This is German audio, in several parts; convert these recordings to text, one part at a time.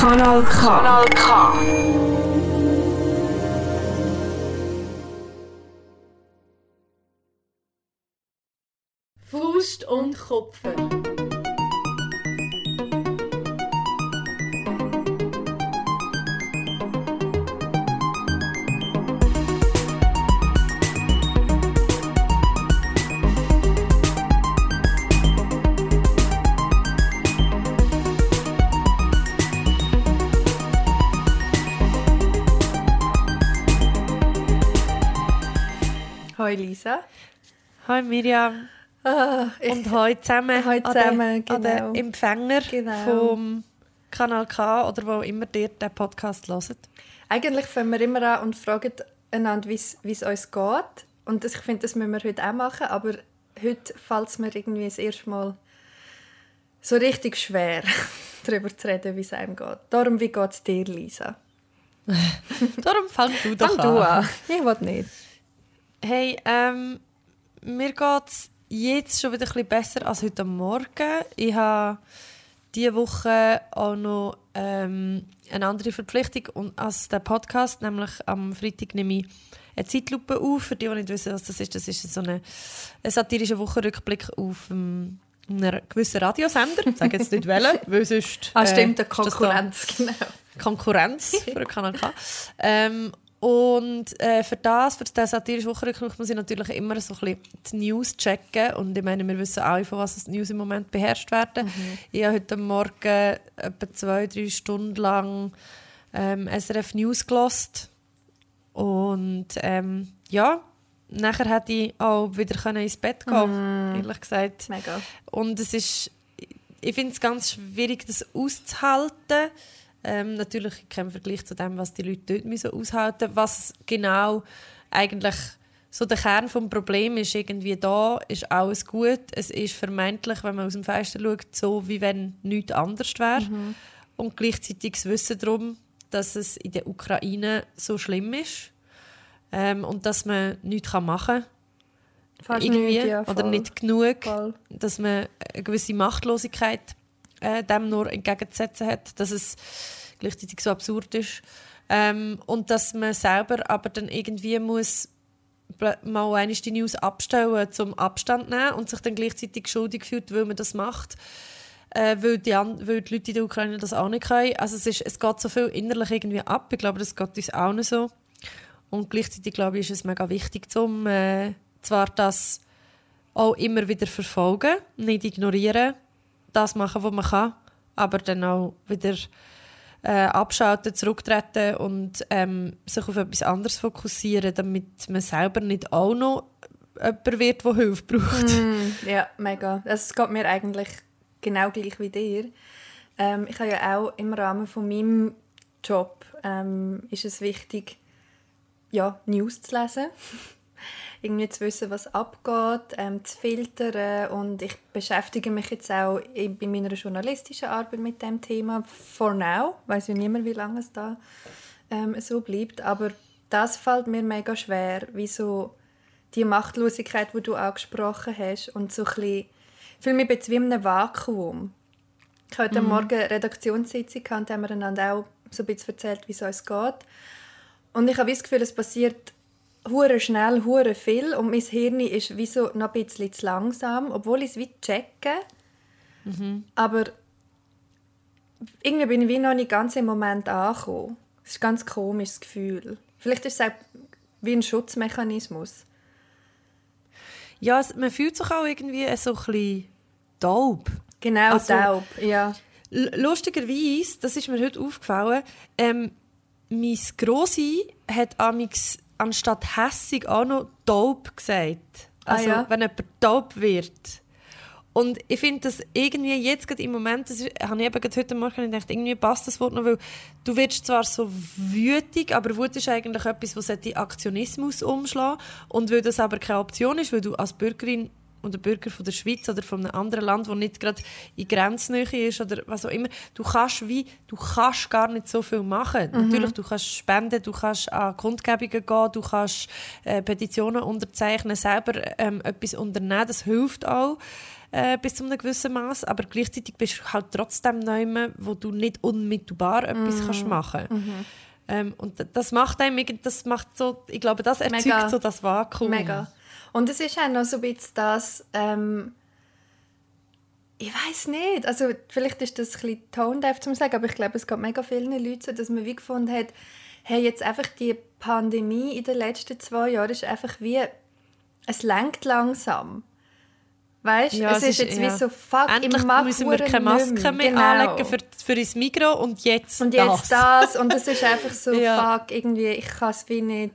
Kanal K. Kanal K. Faust und Kopfer. Lisa. Hi Miriam. Ich, Und heute zusammen, an zusammen, den, an genau. den Empfänger Genau. vom Kanal K oder wo immer ihr den Podcast hört. eigentlich fangen wir immer an und fragen einander, wie es uns geht. Und das, ich finde, das müssen wir heute auch machen. Aber heute fällt es mir irgendwie das erste Mal so richtig schwer, darüber zu reden, wie es einem geht. Darum, wie geht es dir, Lisa? Darum fang du doch Fang du an. Ich will nicht. Hey, ähm, mir geht es jetzt schon wieder ein bisschen besser als heute Morgen. Ich habe diese Woche auch noch ähm, eine andere Verpflichtung und- als der Podcast, nämlich am Freitag nehme ich eine Zeitlupe auf. Für die, die nicht wissen, was das ist, das ist so eine, ein satirischer Wochenrückblick auf ähm, einem gewissen Radiosender. Ich sage jetzt nicht welchen, weil sonst... Ah, äh, stimmt, der ist das da- Konkurrenz, genau. Konkurrenz für den Kanal K. Ähm, und äh, für das, für den satirischen Wochenrückblick, muss ich natürlich immer so ein bisschen die News checken. Und ich meine, wir wissen alle, von was die News im Moment beherrscht werden. Ich habe heute Morgen etwa zwei, drei Stunden lang ähm, SRF News gelost Und ähm, ja, nachher hätte ich auch wieder können ins Bett gehen ehrlich gesagt. Mega. Und es ist, ich finde es ganz schwierig, das auszuhalten. Ähm, natürlich kein Vergleich zu dem, was die Leute dort müssen aushalten Was genau eigentlich so der Kern des Problems ist, irgendwie da ist alles gut. Es ist vermeintlich, wenn man aus dem Fenster schaut, so, wie wenn nichts anders wäre. Und gleichzeitig das Wissen darum, dass es in der Ukraine so schlimm ist. Ähm, und dass man nichts machen kann. Fast irgendwie. nicht, ja, oder nicht genug Voll. dass man eine gewisse Machtlosigkeit äh, dem nur entgegenzusetzen hat, dass es gleichzeitig so absurd ist. Ähm, und dass man selber aber dann irgendwie muss mal einmal die News abstellen, zum Abstand nehmen und sich dann gleichzeitig schuldig fühlt, weil man das macht, äh, weil, die weil die Leute in der Ukraine das auch nicht können. Also es, ist, es geht so viel innerlich irgendwie ab. Ich glaube, das geht uns auch nicht so. Und gleichzeitig glaube ich, ist es mega wichtig, zum äh, zwar das auch immer wieder verfolgen, nicht ignorieren, das machen, was man kann, aber dann auch wieder äh, abschalten, zurücktreten und ähm, sich auf etwas anderes fokussieren, damit man selber nicht auch noch jemand wird, der Hilfe braucht. Mm, ja, mega. Es geht mir eigentlich genau gleich wie dir. Ähm, ich habe ja auch im Rahmen von meinem Job ähm, ist es wichtig, ja, News zu lesen. Irgendwie zu wissen, was abgeht, ähm, zu filtern. Und ich beschäftige mich jetzt auch in, meiner journalistischen Arbeit mit dem Thema. For now. weiß ja niemand, wie lange es da ähm, so bleibt. Aber das fällt mir mega schwer, wie so die Machtlosigkeit, die du angesprochen hast. Und so ein bisschen, ich fühle mich jetzt wie in einem Vakuum. Ich hatte heute Morgen eine Redaktionssitzung gehabt und haben wir einander auch so ein bisschen erzählt, wie es uns geht. Und ich habe das Gefühl, es passiert hure schnell, hure viel und mein Hirn ist wie so noch ein bisschen zu langsam, obwohl ich es wie checke. Aber irgendwie bin ich wie noch nicht ganz im Moment angekommen. Es ist ein ganz komisches Gefühl. Vielleicht ist es auch wie ein Schutzmechanismus. Ja, man fühlt sich auch irgendwie so ein bisschen taub. Genau, Also- taub. Ja. Lustigerweise, das ist mir heute aufgefallen, ähm, mein Grossi hat amix anstatt hässig auch noch taub gesagt. Ah, Also, ja? wenn jemand taub wird. Und ich finde das irgendwie jetzt gerade im Moment, das habe ich eben heute Morgen gedacht, irgendwie passt das Wort noch, weil du wirst zwar so wütig, aber Wut ist eigentlich etwas, was in Aktionismus umschlagen Und weil das aber keine Option ist, weil du als Bürgerin oder Bürger von der Schweiz oder von einem anderen Land, wo nicht gerade in Grenznähe ist oder was auch immer, du kannst wie, du kannst gar nicht so viel machen. Mhm. Natürlich, du kannst spenden, du kannst an Kundgebungen gehen, du kannst äh, Petitionen unterzeichnen, selber ähm, etwas unternehmen, das hilft auch äh, bis zu einem gewissen Maß, aber gleichzeitig bist du halt trotzdem neuem, wo du nicht unmittelbar etwas mhm. kannst machen. Mhm. Ähm, und das macht einem, das macht so, ich glaube, das erzeugt Mega. so das Vakuum. Mega. Und es ist auch noch so ein bisschen das, ähm, ich weiß nicht, also vielleicht ist das ein bisschen tone-deaf zu sagen, aber ich glaube, es geht mega vielen Leuten so, dass man wie gefunden hat, hey, jetzt einfach die Pandemie in den letzten zwei Jahren ist einfach wie, es lenkt langsam. Weißt du, ja, es, es, ist jetzt ja. wie so, fuck, Endlich müssen wir keine Maske mehr genau. anlegen für, für das Mikro und jetzt Und jetzt das. Und es ist einfach so, ja. fuck, irgendwie, ich kann es wie nicht...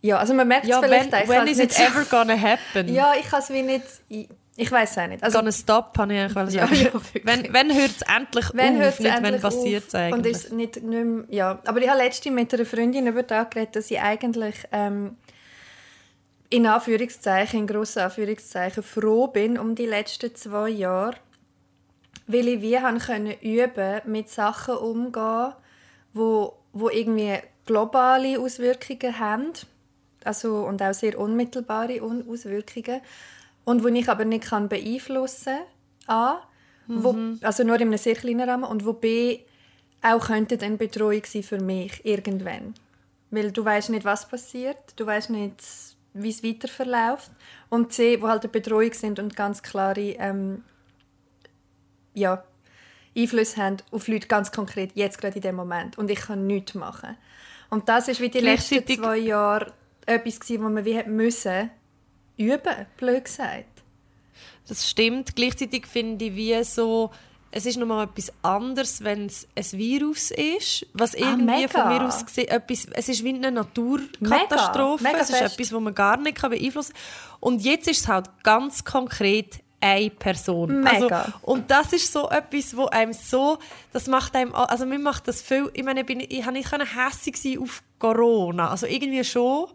Ja, also man merkt es vielleicht when, when is it ever gonna happen? Ja, ich kann es wie nicht... Ich, ich weiß es auch nicht. Also, gonna stop, habe ich eigentlich ja, ja, wenn, wenn hört es endlich wenn auf, nicht wenn passiert es eigentlich. Und ist nicht, nicht mehr, ja. Aber ich habe letztens mit einer Freundin über das geredet, dass ich eigentlich... Ähm, in Anführungszeichen, in grossen Anführungszeichen, froh bin um die letzten zwei Jahre, weil ich wie können üben mit Sachen umgehen, wo, wo irgendwie globale Auswirkungen haben, also und auch sehr unmittelbare Auswirkungen und wo ich aber nicht kann beeinflussen kann, mhm. also nur in einem sehr kleinen Rahmen und wo b auch könnte eine Betreuung sein für mich irgendwann, weil du weißt nicht, was passiert, du weißt nicht wie es weiter verläuft. Und C, wo halt eine Betreuung sind und ganz klare ähm, ja, Einflüsse haben auf Leute ganz konkret, jetzt gerade in dem Moment. Und ich kann nichts machen. Und das ist wie die letzten zwei Jahre etwas gewesen, wo man wie müssen üben, blöd gesagt. Das stimmt. Gleichzeitig finde ich wie so es ist nochmal etwas anderes, wenn es ein Virus ist, was ah, irgendwie ah, von mir aus gesehen, etwas, es ist wie eine Naturkatastrophe, mega, mega es ist fest. etwas, das man gar nicht beeinflussen kann. Und jetzt ist es halt ganz konkret eine Person. Also, mega. Also, und das ist so etwas, wo einem so, das macht einem, also mir macht das viel, ich meine, ich, bin, ich, ich kann nicht hässlich auf Corona, also irgendwie schon,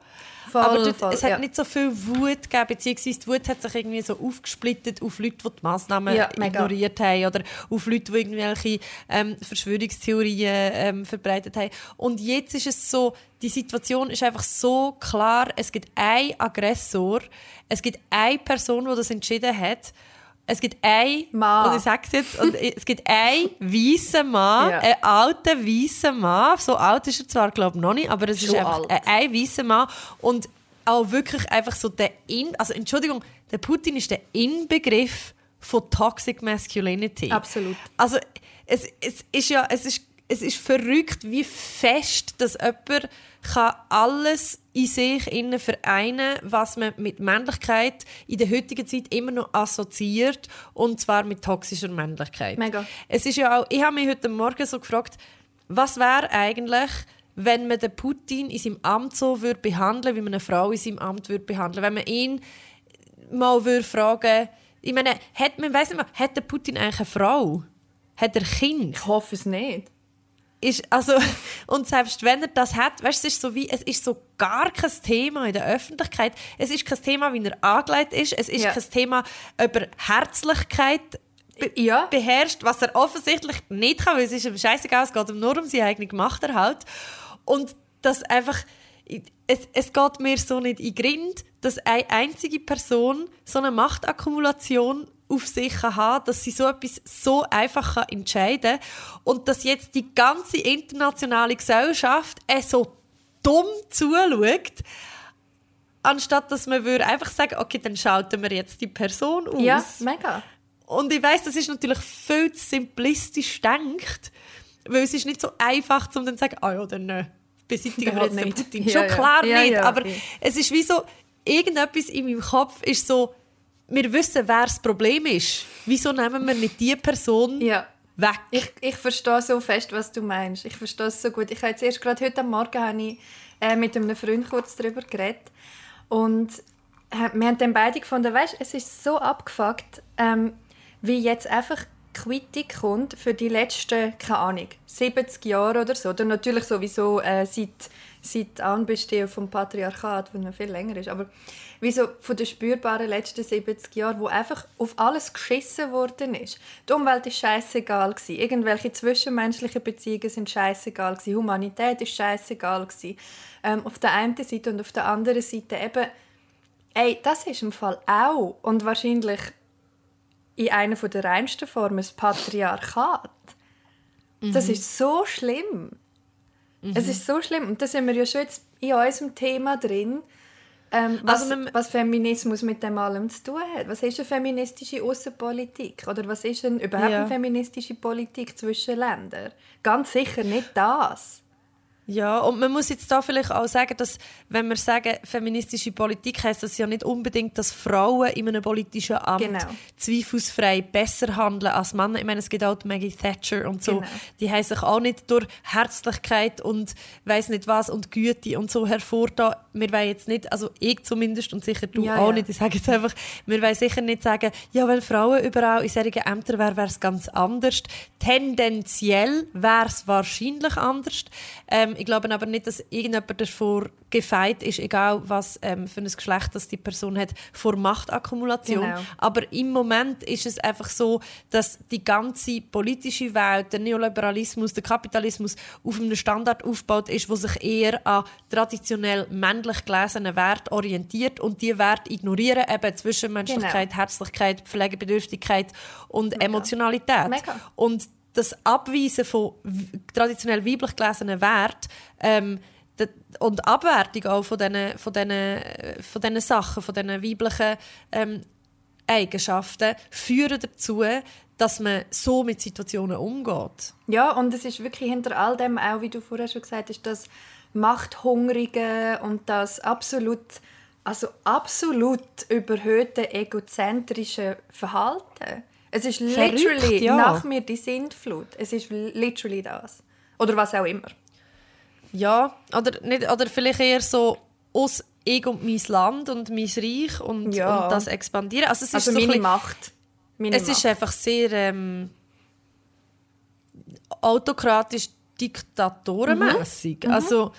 Voll, aber dort, voll, es hat ja. nicht so viel Wut gegeben, beziehungsweise die Wut hat sich irgendwie so aufgesplittet auf Leute, die die Massnahmen ja, ignoriert haben oder auf Leute, die irgendwelche ähm, Verschwörungstheorien ähm, verbreitet haben. Und jetzt ist es so, die Situation ist einfach so klar, es gibt einen Aggressor, es gibt eine Person, die das entschieden hat es gibt einen, Mann. und ich sage es jetzt, und es gibt einen weißen Mann, ja. einen alten weißen Mann, so alt ist er zwar, glaube ich, noch nicht, aber es Schon ist einfach alt. ein weißer Mann und auch wirklich einfach so der In, also Entschuldigung, der Putin ist der Inbegriff von Toxic Masculinity. Absolut. Also es, es ist ja, es ist, es ist verrückt, wie fest, dass jemand kann alles in sich innen vereinen, was man mit Männlichkeit in der heutigen Zeit immer noch assoziiert und zwar mit toxischer Männlichkeit. Mega. Es ist ja auch, ich habe mich heute Morgen so gefragt, was wäre eigentlich, wenn man den Putin in seinem Amt so würde behandeln, wie man eine Frau in seinem Amt würde behandeln, wenn man ihn mal würde fragen, ich meine, hat man, weiss nicht mal, hat der Putin eigentlich eine Frau? Hat er Kind? Ich hoffe es nicht ist, also, und selbst wenn er das hat, weißt, es ist so wie, es ist so gar kein Thema in der Öffentlichkeit. Es ist kein Thema, wie er angelegt ist. Es ist ja. kein Thema über Herzlichkeit be ja. beherrscht, was er offensichtlich nicht kann, weil es ist ihm scheißegal, es geht ihm nur um seine eigene Macht halt. Und das einfach, es, es geht mir so nicht in den Grind, dass eine einzige Person so eine Machtakkumulation auf sich haben, dass sie so etwas so einfach entscheiden kann und dass jetzt die ganze internationale Gesellschaft äh so dumm zuschaut, anstatt dass man würde einfach sagen, okay, dann schalten wir jetzt die Person aus. Ja, mega. Und ich weiß, das ist natürlich viel zu simplistisch denkt, weil es ist nicht so einfach, um dann zu sagen, ah ja, dann äh, beseitigen wir jetzt den Putin. Ja, Schon klar ja. nicht, ja, aber okay. es ist wie so, irgendetwas in meinem Kopf ist so, wir wissen, wer das Problem ist. Wieso nehmen wir nicht diese Person ja. weg? Ich, ich verstehe so fest, was du meinst. Ich verstehe es so gut. Ich habe jetzt erst gerade heute Morgen habe ich, äh, mit einem Freund kurz darüber geredet. Und äh, wir haben dann beide gefunden, weißt, es ist so abgefuckt, ähm, wie jetzt einfach Quittung kommt für die letzten, keine Ahnung, 70 Jahre oder so. Oder natürlich sowieso äh, seit, seit Anbestehen vom Patriarchat, was noch viel länger ist. Aber wie so von den spürbaren letzten 70 Jahren, wo einfach auf alles geschissen worden ist. Die Umwelt ist scheißegal. Irgendwelche zwischenmenschlichen Beziehungen sind scheißegal. Humanität ist scheißegal. Ähm, auf der einen Seite und auf der anderen Seite eben, ey, das ist im Fall auch und wahrscheinlich in einer der reinsten Formen das Patriarchat. Mhm. Das ist so schlimm. Mhm. Es ist so schlimm und da sind wir ja schon jetzt in unserem Thema drin ähm, was, also was, Feminismus mit dem allem zu tun hat. Was ist eine feministische Außenpolitik? Oder was ist denn überhaupt ja. eine feministische Politik zwischen Ländern? Ganz sicher nicht das. Ja, und man muss jetzt da vielleicht auch sagen, dass, wenn wir sagen, feministische Politik heißt das ja nicht unbedingt, dass Frauen in einem politischen Amt genau. zweifelsfrei besser handeln als Männer. Ich meine, es gibt auch Maggie Thatcher und so. Genau. Die haben sich auch nicht durch Herzlichkeit und weiß nicht was und Güte und so hervorgetan. Wir wollen jetzt nicht, also ich zumindest und sicher du ja, auch ja. nicht, ich sage jetzt einfach, wir wollen sicher nicht sagen, ja, weil Frauen überall in solchen Ämtern wären, wäre es ganz anders. Tendenziell wäre es wahrscheinlich anders. Ähm, ich glaube aber nicht, dass irgendjemand davor gefeit ist, egal was ähm, für ein Geschlecht das die Person hat, vor Machtakkumulation. Genau. Aber im Moment ist es einfach so, dass die ganze politische Welt, der Neoliberalismus, der Kapitalismus auf einem Standard aufgebaut ist, wo sich eher an traditionell männlich gelesenen Wert orientiert und die Werte ignorieren, eben Zwischenmenschlichkeit, genau. Herzlichkeit, Pflegebedürftigkeit und Mega. Emotionalität. Mega. Und das Abweisen von traditionell weiblich gelesenen Werten ähm, und Abwertung auch von diesen, von diesen, von diesen Sachen, von diesen weiblichen ähm, Eigenschaften, führen dazu, dass man so mit Situationen umgeht. Ja, und es ist wirklich hinter all dem auch, wie du vorher schon gesagt hast, das Machthungrige und das absolut, also absolut überhöhte egozentrische Verhalten. Es ist literally Verrückt, ja. nach mir die Sintflut. Es ist literally das. Oder was auch immer. Ja, oder, nicht, oder vielleicht eher so aus ich und mein Land und mein Reich und, ja. und das expandieren. Also, es ist also so meine bisschen, Macht. Meine es Macht. ist einfach sehr ähm, autokratisch diktatorenmässig. Mhm. Also,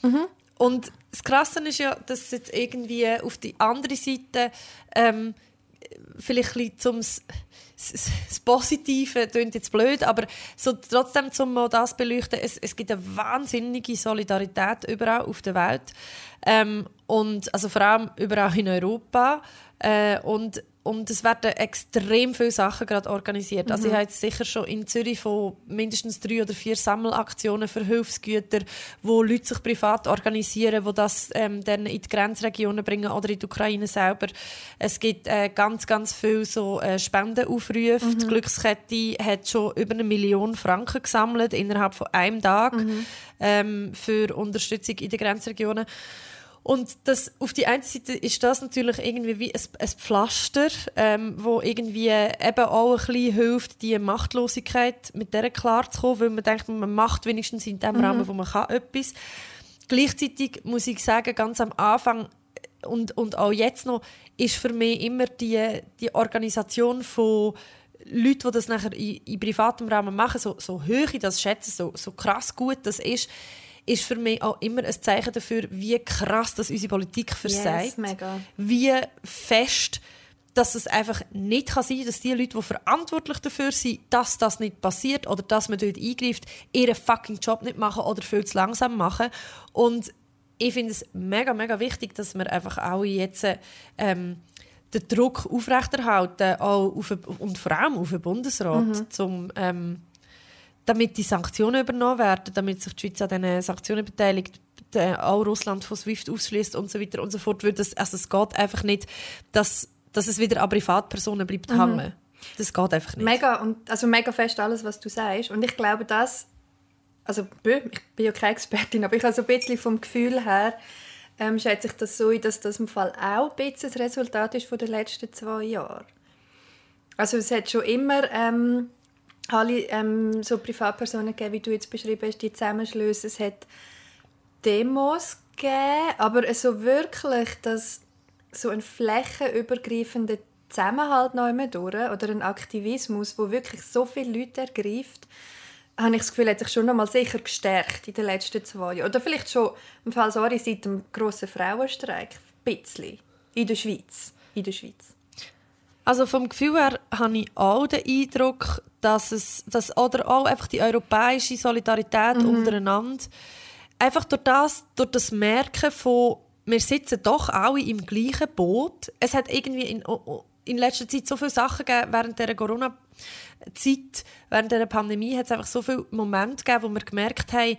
mhm. Und das Krasse ist ja, dass jetzt irgendwie auf die andere Seite ähm, vielleicht ein bisschen zum das Positive klingt jetzt blöd, aber so trotzdem mal das beleuchten, es, es gibt eine wahnsinnige Solidarität überall auf der Welt. Ähm, und also vor allem überall in Europa. Äh, und und es werden extrem viele Sachen gerade organisiert. Mhm. Also ich mhm. habe jetzt sicher schon in Zürich von mindestens drei oder vier Sammelaktionen für Hilfsgüter, wo Leute sich privat organisieren, wo das ähm, dann in die Grenzregionen bringen oder in die Ukraine selber. Es gibt äh, ganz, ganz viele so äh, Spendenaufrufe. Mhm. Die Glückskette hat schon über eine Million Franken gesammelt innerhalb von einem Tag mhm. ähm, für Unterstützung in den Grenzregionen. Und das, auf die einen Seite ist das natürlich irgendwie wie ein, ein Pflaster, ähm, wo irgendwie eben auch ein bisschen hilft, die Machtlosigkeit mit der klarzukommen, weil man denkt, man macht wenigstens in dem mhm. Rahmen, wo man kann, etwas. Gleichzeitig muss ich sagen, ganz am Anfang und, und auch jetzt noch, ist für mich immer die, die Organisation von Leuten, die das nachher in, in privatem Rahmen machen, so, so hoch ich das schätze, so, so krass gut das ist, ist für mich auch immer ein Zeichen dafür, wie krass das unsere Politik versagt. Yes, wie fest dass es einfach nicht kann sein kann, dass die Leute, die verantwortlich dafür sind, dass das nicht passiert oder dass man dort eingreift, ihren fucking Job nicht machen oder viel zu langsam machen. Und ich finde es mega, mega wichtig, dass wir einfach alle jetzt ähm, den Druck aufrechterhalten auch auf, und vor allem auf den Bundesrat, mhm. zum, ähm, damit die Sanktionen übernommen werden, damit sich die Schweiz an diesen Sanktionen beteiligt, auch Russland von SWIFT ausschließt und so weiter und so fort. Das, also es geht einfach nicht, dass, dass es wieder an Privatpersonen bleibt mhm. hängen. Das geht einfach nicht. Mega, und, also mega fest alles, was du sagst. Und ich glaube, das, also ich bin ja keine Expertin, aber ich habe so ein bisschen vom Gefühl her, ähm, schätze ich das so dass das im Fall auch ein bisschen das Resultat ist von den letzten zwei Jahren. Also es hat schon immer ähm, alle ähm, so Privatpersonen gegeben, wie du jetzt beschrieben hast, die Zusammenschlüsse. Es hat Demos gegeben, aber so wirklich, dass so ein flächenübergreifender Zusammenhalt noch einmal durch oder ein Aktivismus, wo wirklich so viele Leute ergreift, habe ich das Gefühl, hat sich schon noch mal sicher gestärkt in den letzten zwei Jahren. Oder vielleicht schon im Fall sorry, seit dem grossen Frauenstreik. Ein bisschen. In der Schweiz. In der Schweiz. Also vom Gefühl her habe ich auch den Eindruck, dass es dass, oder auch einfach die europäische Solidarität mhm. untereinander einfach durch das, durch das Merken von wir sitzen doch alle im gleichen Boot. Es hat irgendwie in, in letzter Zeit so viele Sachen gegeben, während der Corona-Zeit, während der Pandemie, hat es einfach so viele Momente gegeben, wo wir gemerkt haben,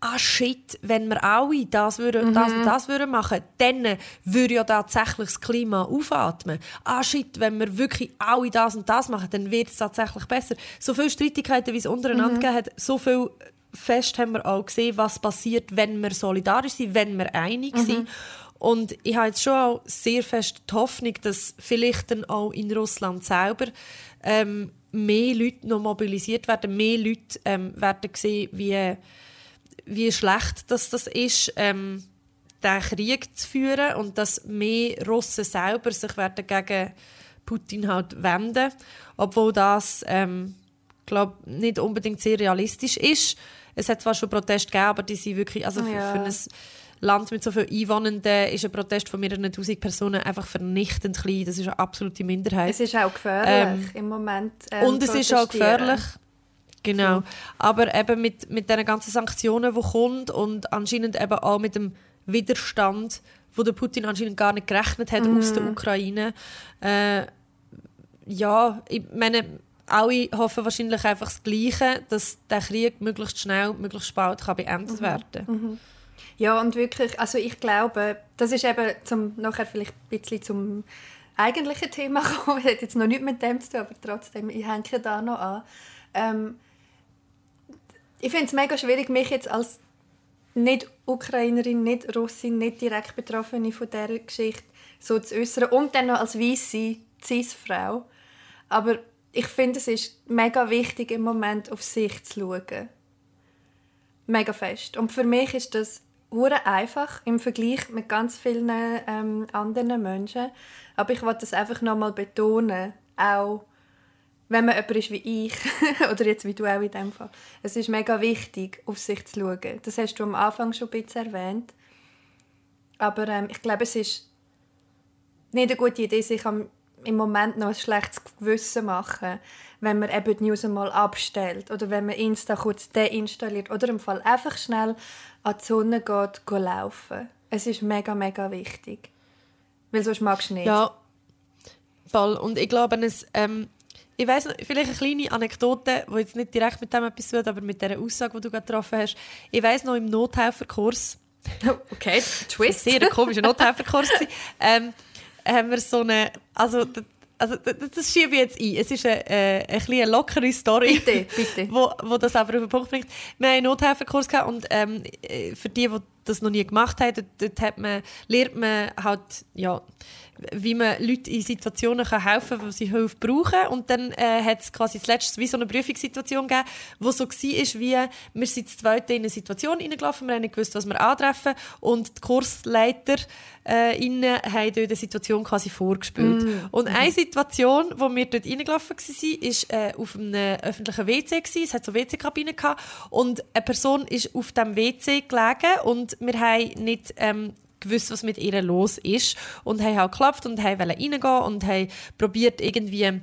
ah shit, wenn wir alle das, würden, mhm. das und das würden machen, dann würde ja tatsächlich das Klima aufatmen. Ah shit, wenn wir wirklich alle das und das machen, dann wird es tatsächlich besser. So viele Streitigkeiten, wie es untereinander mhm. gegeben hat, so viel fest haben wir auch gesehen, was passiert, wenn wir solidarisch sind, wenn wir einig mhm. sind. Und ich habe jetzt schon auch sehr fest die Hoffnung, dass vielleicht dann auch in Russland selber ähm, mehr Leute noch mobilisiert werden, mehr Leute ähm, werden sehen, wie, wie schlecht das, das ist, ähm, den Krieg zu führen und dass mehr Russen selber sich werden gegen Putin halt wenden, obwohl das ähm, glaub, nicht unbedingt sehr realistisch ist. Es hat zwar schon Proteste gegeben, aber die sind wirklich, also oh, ja. für, ein Land mit so vielen Einwohnenden ist ein Protest von mehreren tausend Personen einfach vernichtend klein. Das ist eine absolute Minderheit. Es ist auch gefährlich ähm, im Moment. Ähm, und es ist auch gefährlich. Genau. Aber eben mit, mit den ganzen Sanktionen, die kommen und anscheinend eben auch mit dem Widerstand, wo der Putin anscheinend gar nicht gerechnet hat mm. aus der Ukraine. Äh, ja, ich meine, alle hoffen wahrscheinlich einfach das Gleiche, dass der Krieg möglichst schnell, möglichst bald kann beendet mhm. werden mhm. Ja, und wirklich, also ich glaube, das ist eben zum, nachher vielleicht ein bisschen zum eigentlichen Thema gekommen. Hat jetzt noch nichts mit dem zu tun, aber trotzdem, ich hänge da noch an. Ähm, ich finde es mega schwierig, mich jetzt als nicht Ukrainerin, nicht Russin, nicht direkt Betroffene von dieser Geschichte so zu äußern und dann noch als weiße Cis-Frau. Aber ich finde, es ist mega wichtig, im Moment auf sich zu schauen. Mega fest. Und für mich ist das hure einfach im Vergleich mit ganz vielen ähm, anderen Menschen. Aber ich wollte das einfach nochmal betonen, auch wenn man jemand ist wie ich, oder jetzt wie du auch in dem Fall. Es ist mega wichtig, auf sich zu schauen. Das hast du am Anfang schon ein bisschen erwähnt. Aber ähm, ich glaube, es ist nicht eine gute Idee, sich am im Moment noch ein schlechtes Gewissen machen, wenn man eben die News einmal abstellt oder wenn man Insta kurz deinstalliert oder im Fall einfach schnell an die Sonne geht, geht laufen. Es ist mega, mega wichtig. Weil sonst magst du nicht. Ja, voll. Und ich glaube, es, ähm, ich weiß vielleicht eine kleine Anekdote, die jetzt nicht direkt mit dem etwas tut, aber mit der Aussage, die du gerade getroffen hast. Ich weiß noch im Nothelferkurs, okay, Twist. Sehr ein komischer Nothelferkurs. ähm, haben wir so eine, also, also das schiebe ich jetzt ein. Es ist eine, äh, eine, eine lockere Story, bitte, bitte. Wo, wo das aber auf den Punkt bringt. Wir haben einen Nothilfekurs gehabt und ähm, äh, für die, die das noch nie gemacht haben, dort, dort hat man, lernt man halt, ja, wie man Leuten in Situationen kann helfen kann, wo sie Hilfe brauchen. Und dann äh, hat es quasi zuletzt wie so eine Prüfungssituation gegeben, wo so war, wie wir sind zu zweit in eine Situation reingelaufen, wir haben nicht gewusst, was wir antreffen und die Kursleiter äh, innen haben dort eine Situation quasi vorgespielt. Mm. Und eine Situation, wo wir dort reingelaufen waren, war äh, auf einem öffentlichen WC. Gewesen. Es hat so WC-Kabinen und eine Person ist auf dem WC gelegen und wir haben nicht ähm, gewusst, was mit ihr los ist und haben halt geklopft und haben reingehen und haben probiert irgendwie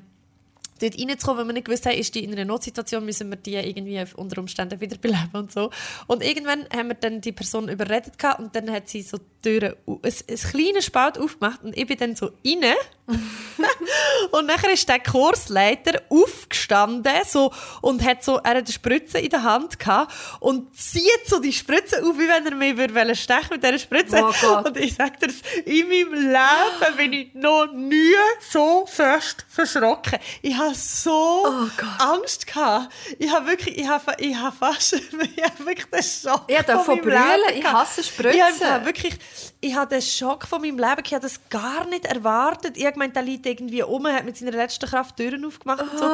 dort reinzukommen, weil wir nicht gewusst haben, ist die in einer Notsituation, müssen wir die irgendwie unter Umständen wiederbeleben und so. Und irgendwann haben wir dann die Person überredet und dann hat sie so die Türen, ein, ein kleines Spalt aufgemacht und ich bin dann so rein und nachher ist der Kursleiter aufgestanden so, und hat so, er hat eine Spritze in der Hand gehabt und zieht so die Spritze auf, wie wenn er mich würde stechen mit dieser Spritze. Oh und ich sage dir, in meinem Leben bin ich noch nie so fest verschrocken. Ich habe so oh Angst gehabt. Ich habe wirklich, ich habe, ich habe fast, ich habe wirklich den Schock Ich davon brüllen, ich hasse Spritzen. Ich habe wirklich, ich habe den Schock von meinem Leben, ich habe das gar nicht erwartet. Ich habe gemeint, der liegt irgendwie um, hat mit seiner letzten Kraft Türen aufgemacht und so.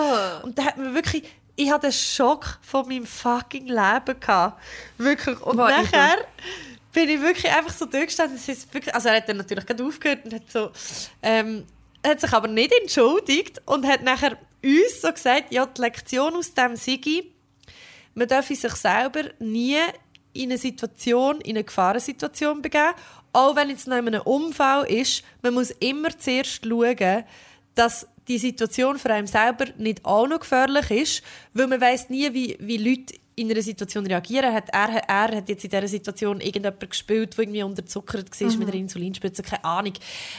Und da hat mir wirklich, ich hatte den Schock von meinem fucking Leben gehabt. Wirklich. Und War nachher bin ich wirklich einfach so durchgestanden. Es ist wirklich, also er hat dann natürlich gerade aufgehört und hat so, ähm, hat sich aber nicht entschuldigt und hat nachher uns so gesagt, ja, die Lektion aus dem Sigi, man darf sich selber nie in eine Situation, in eine Gefahrensituation begeben, auch wenn es noch in einem Unfall ist, man muss immer zuerst schauen, dass die Situation für einen selber nicht auch noch gefährlich ist, weil man weiß nie, wie, wie Leute in einer Situation reagieren. Hat er, er hat jetzt in dieser Situation irgendjemand gespielt, der irgendwie unterzuckert war mhm. mit einer Insulinspritze, keine Ahnung.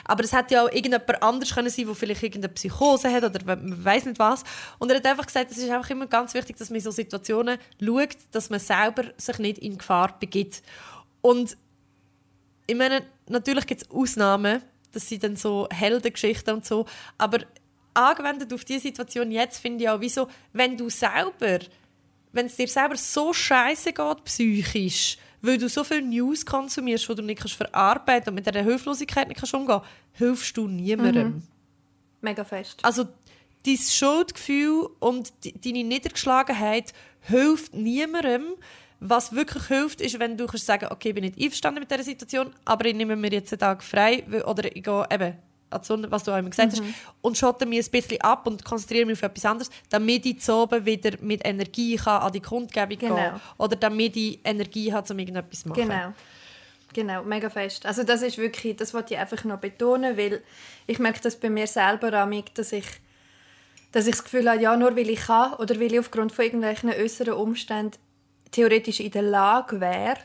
Aber es hätte ja auch irgendjemand anders können sein, der vielleicht irgendeine Psychose hat oder man weiß nicht was. Und er hat einfach gesagt, es ist einfach immer ganz wichtig, dass man in so Situationen schaut, dass man selber sich nicht in Gefahr begibt. Und ich meine, natürlich gibt es Ausnahmen, das sind dann so Heldengeschichten und so, aber angewendet auf diese Situation jetzt finde ich auch, wieso, wenn du selber, wenn es dir selber so scheiße geht psychisch, weil du so viel News konsumierst, die du nicht kannst verarbeiten und mit dieser Hilflosigkeit nicht kannst umgehen hilfst du niemandem. Mhm. Mega fest. Also dein Schuldgefühl und deine Niedergeschlagenheit hilft niemandem. Was wirklich hilft, ist, wenn du kannst sagen okay, ich bin nicht einverstanden mit dieser Situation, aber ich nehme mir jetzt einen Tag frei oder ich gehe eben an die Sonne, was du auch immer gesagt mhm. hast, und schotte mich ein bisschen ab und konzentriere mich auf etwas anderes, damit ich zu oben wieder mit Energie kann an die Kundgebung genau. gehen oder damit ich Energie habe, um irgendetwas zu machen. Genau. Genau, mega fest. Also das ist wirklich, das wollte ich einfach noch betonen, weil ich merke das bei mir selber amig, dass ich, dass ich das Gefühl habe, ja, nur weil ich kann oder weil ich aufgrund von irgendwelchen äußeren Umständen theoretisch in der Lage wäre,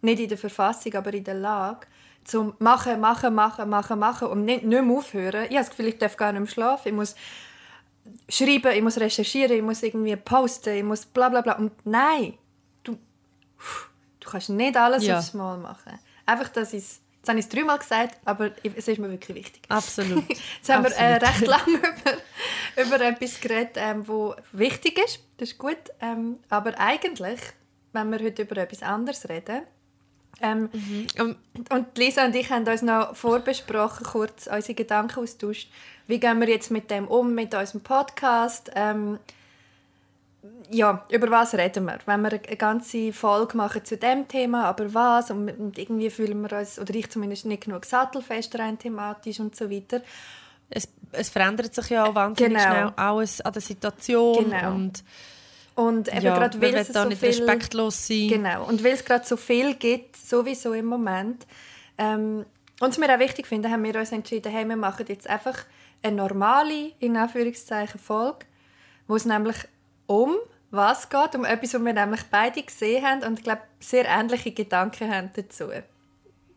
nicht in der Verfassung, aber in der Lage, zum machen, machen, machen, machen, machen und nicht, nicht mehr aufhören. Ich habe das Gefühl, ich darf gar nicht mehr schlafen. Ich muss schreiben, ich muss recherchieren, ich muss irgendwie posten, ich muss bla bla bla. Und nein, du, du kannst nicht alles ja. aufs Mal machen. Einfach, dass ich Jetzt habe ich es dreimal gesagt, aber es ist mir wirklich wichtig. Absolut. Jetzt haben wir äh, recht lange über, über etwas geredet, ähm, wichtig ist. Das ist gut. Ähm, aber eigentlich, wenn wir heute über etwas anderes reden, ähm, mhm. Und Lisa und ich haben uns noch vorbesprochen, kurz unsere Gedanken austauscht. Wie gehen wir jetzt mit dem um, mit unserem Podcast? Ähm, ja, über was reden wir? Wenn wir eine ganze Folge machen zu dem Thema, aber was? Und, irgendwie fühlen wir uns, oder ich zumindest, nicht genug sattelfest rein thematisch und so weiter. Es, es verändert sich ja auch wahnsinnig genau. schnell alles an der Situation. Genau. Und und eben ja, gerade weil es so nicht viel, respektlos sein. Genau. Und weil es gerade so viel gibt, sowieso im Moment, ähm, und es mir auch wichtig finde, haben wir uns entschieden, hey, wir machen jetzt einfach eine normale, in Anführungszeichen, Folge, wo es nämlich um was geht, um etwas, was wir nämlich beide gesehen haben und ich glaube, sehr ähnliche Gedanken haben dazu.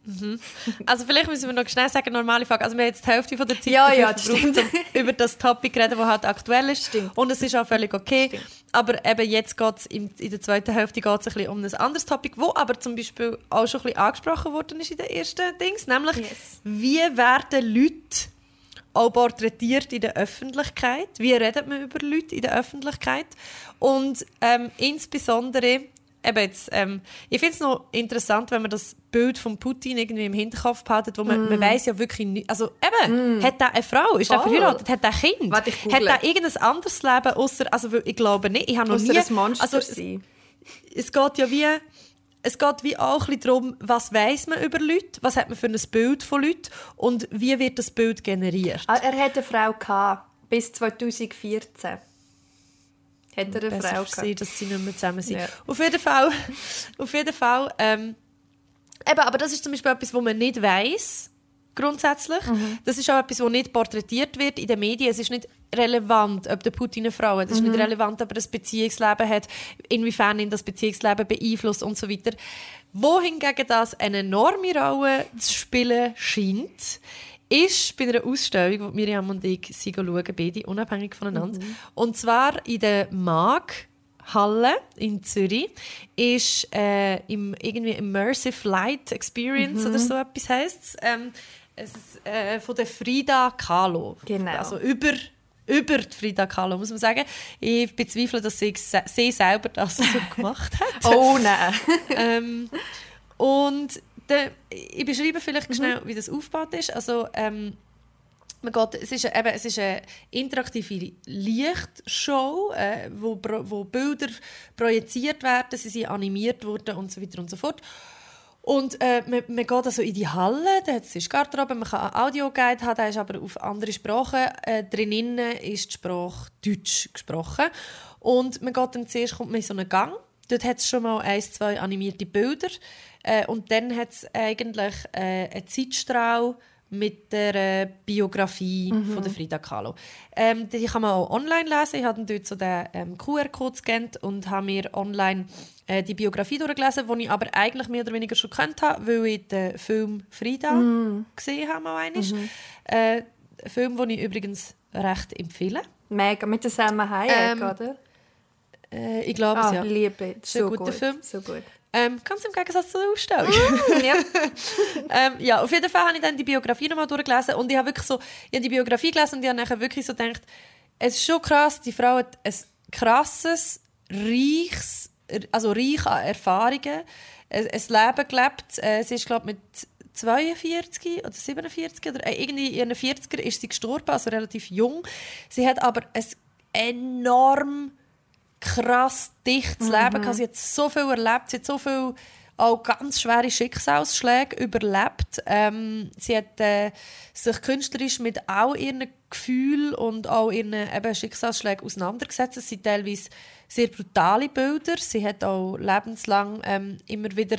Mhm. Also vielleicht müssen wir noch schnell sagen, normale Frage. Also wir haben jetzt die Hälfte von der Zeit ja, ja, verbraucht, um über das Topic reden, das halt aktuell ist. Stimmt. Und es ist auch völlig okay. Stimmt. Aber eben jetzt geht es in, der zweiten Hälfte geht's ein bisschen um ein anderes Topic, wo aber zum Beispiel auch schon ein bisschen angesprochen worden ist in den ersten Dings, nämlich yes. wie werden Leute auch porträtiert in der Öffentlichkeit? Wie redet man über Leute in der Öffentlichkeit? Und ähm, insbesondere eben jetzt, ähm, ich finde es noch interessant, wenn man das Bild von Putin irgendwie im Hinterkopf behaltet, wo man, mm. man weiß ja wirklich nicht, also eben, mm. hat er eine Frau, ist er verheiratet, hat er ein Kind, hat er irgendein anderes Leben, außer, also ich glaube nicht, ich habe noch nie, Monster also es, es geht ja wie, es geht wie auch ein darum, was weiß man über Leute, was hat man für ein Bild von Leuten und wie wird das Bild generiert. Ah, er hatte eine Frau gehabt, bis 2014 hat er eine Frau für sie, dass sie nicht mehr zusammen sind. Ja. Auf jeden Fall, auf jeden Fall ähm, eben, aber das ist zum Beispiel etwas, was man nicht weiß grundsätzlich. Mhm. Das ist auch etwas, was nicht porträtiert wird in den Medien. Es ist nicht relevant, ob der Putin eine Frau hat. Es ist mhm. nicht relevant, ob er ein Beziehungsleben hat, inwiefern ihn das Beziehungsleben beeinflusst und so weiter. Wohingegen das eine enorme Rolle zu spielen scheint, ist bei einer Ausstellung, die Miriam und ich schauen, beide unabhängig voneinander. Mhm. Und zwar in der MAG. Halle in Zürich ist äh, im irgendwie Immersive Light Experience mhm. oder so etwas heißt ähm, es. Äh, von der Frida Kahlo. Genau. Also über über die Frida Kahlo, muss man sagen. Ich bezweifle, dass sie, sie selber das so gemacht hat. oh nein. ähm, und der, ich beschreibe vielleicht mhm. schnell, wie das aufgebaut ist. Also, ähm, man geht, es, ist, eben, es ist eine interaktive Lichtshow, äh, wo, wo Bilder projiziert werden, sie sind animiert worden und so weiter und so fort. Und äh, man, man geht also in die Halle, da ist Garderobe, man kann einen Audioguide haben, der ist aber auf andere Sprachen. Äh, drinnen ist die Sprache Deutsch gesprochen. Und man geht dann zuerst kommt man in so einen Gang. Dort hat es schon mal ein, zwei animierte Bilder. Äh, und dann hat es eigentlich äh, einen Zeitstrahl mit der äh, Biografie mhm. von der Frida Kahlo. Ähm, die kann man auch online lesen. Ich habe dort so den ähm, QR-Code gescannt und habe mir online äh, die Biografie durchgelesen, die ich aber eigentlich mehr oder weniger schon kennt habe, weil ich den Film Frida mhm. gesehen habe. Mal mhm. äh, ein Film, den ich übrigens recht empfehle. Mega, mit der Selma Hayek, ähm, oder? Äh, ich glaube ah, es, ja. Liebe, so ein guter gut, Film. So gut. Ähm, ganz im Gegensatz zu der Ausstellung. Mm, ja. ähm, ja, auf jeden Fall habe ich dann die Biografie nochmal durchgelesen und ich habe wirklich so, ich habe die Biografie gelesen und ich habe nachher wirklich so gedacht, es ist schon krass, die Frau hat ein krasses, reiches, also reich an Erfahrungen, ein, ein Leben gelebt. Äh, sie ist, glaube mit 42 oder 47 oder äh, irgendwie in ihren 40er ist sie gestorben, also relativ jung. Sie hat aber ein enorm krass dichtes mhm. Leben gehabt. Sie hat so viel erlebt, sie hat so viel auch ganz schwere Schicksalsschläge überlebt. Ähm, sie hat äh, sich künstlerisch mit all ihren Gefühlen und auch ihren eben, Schicksalsschlägen auseinandergesetzt. Es sind teilweise sehr brutale Bilder. Sie hat auch lebenslang ähm, immer wieder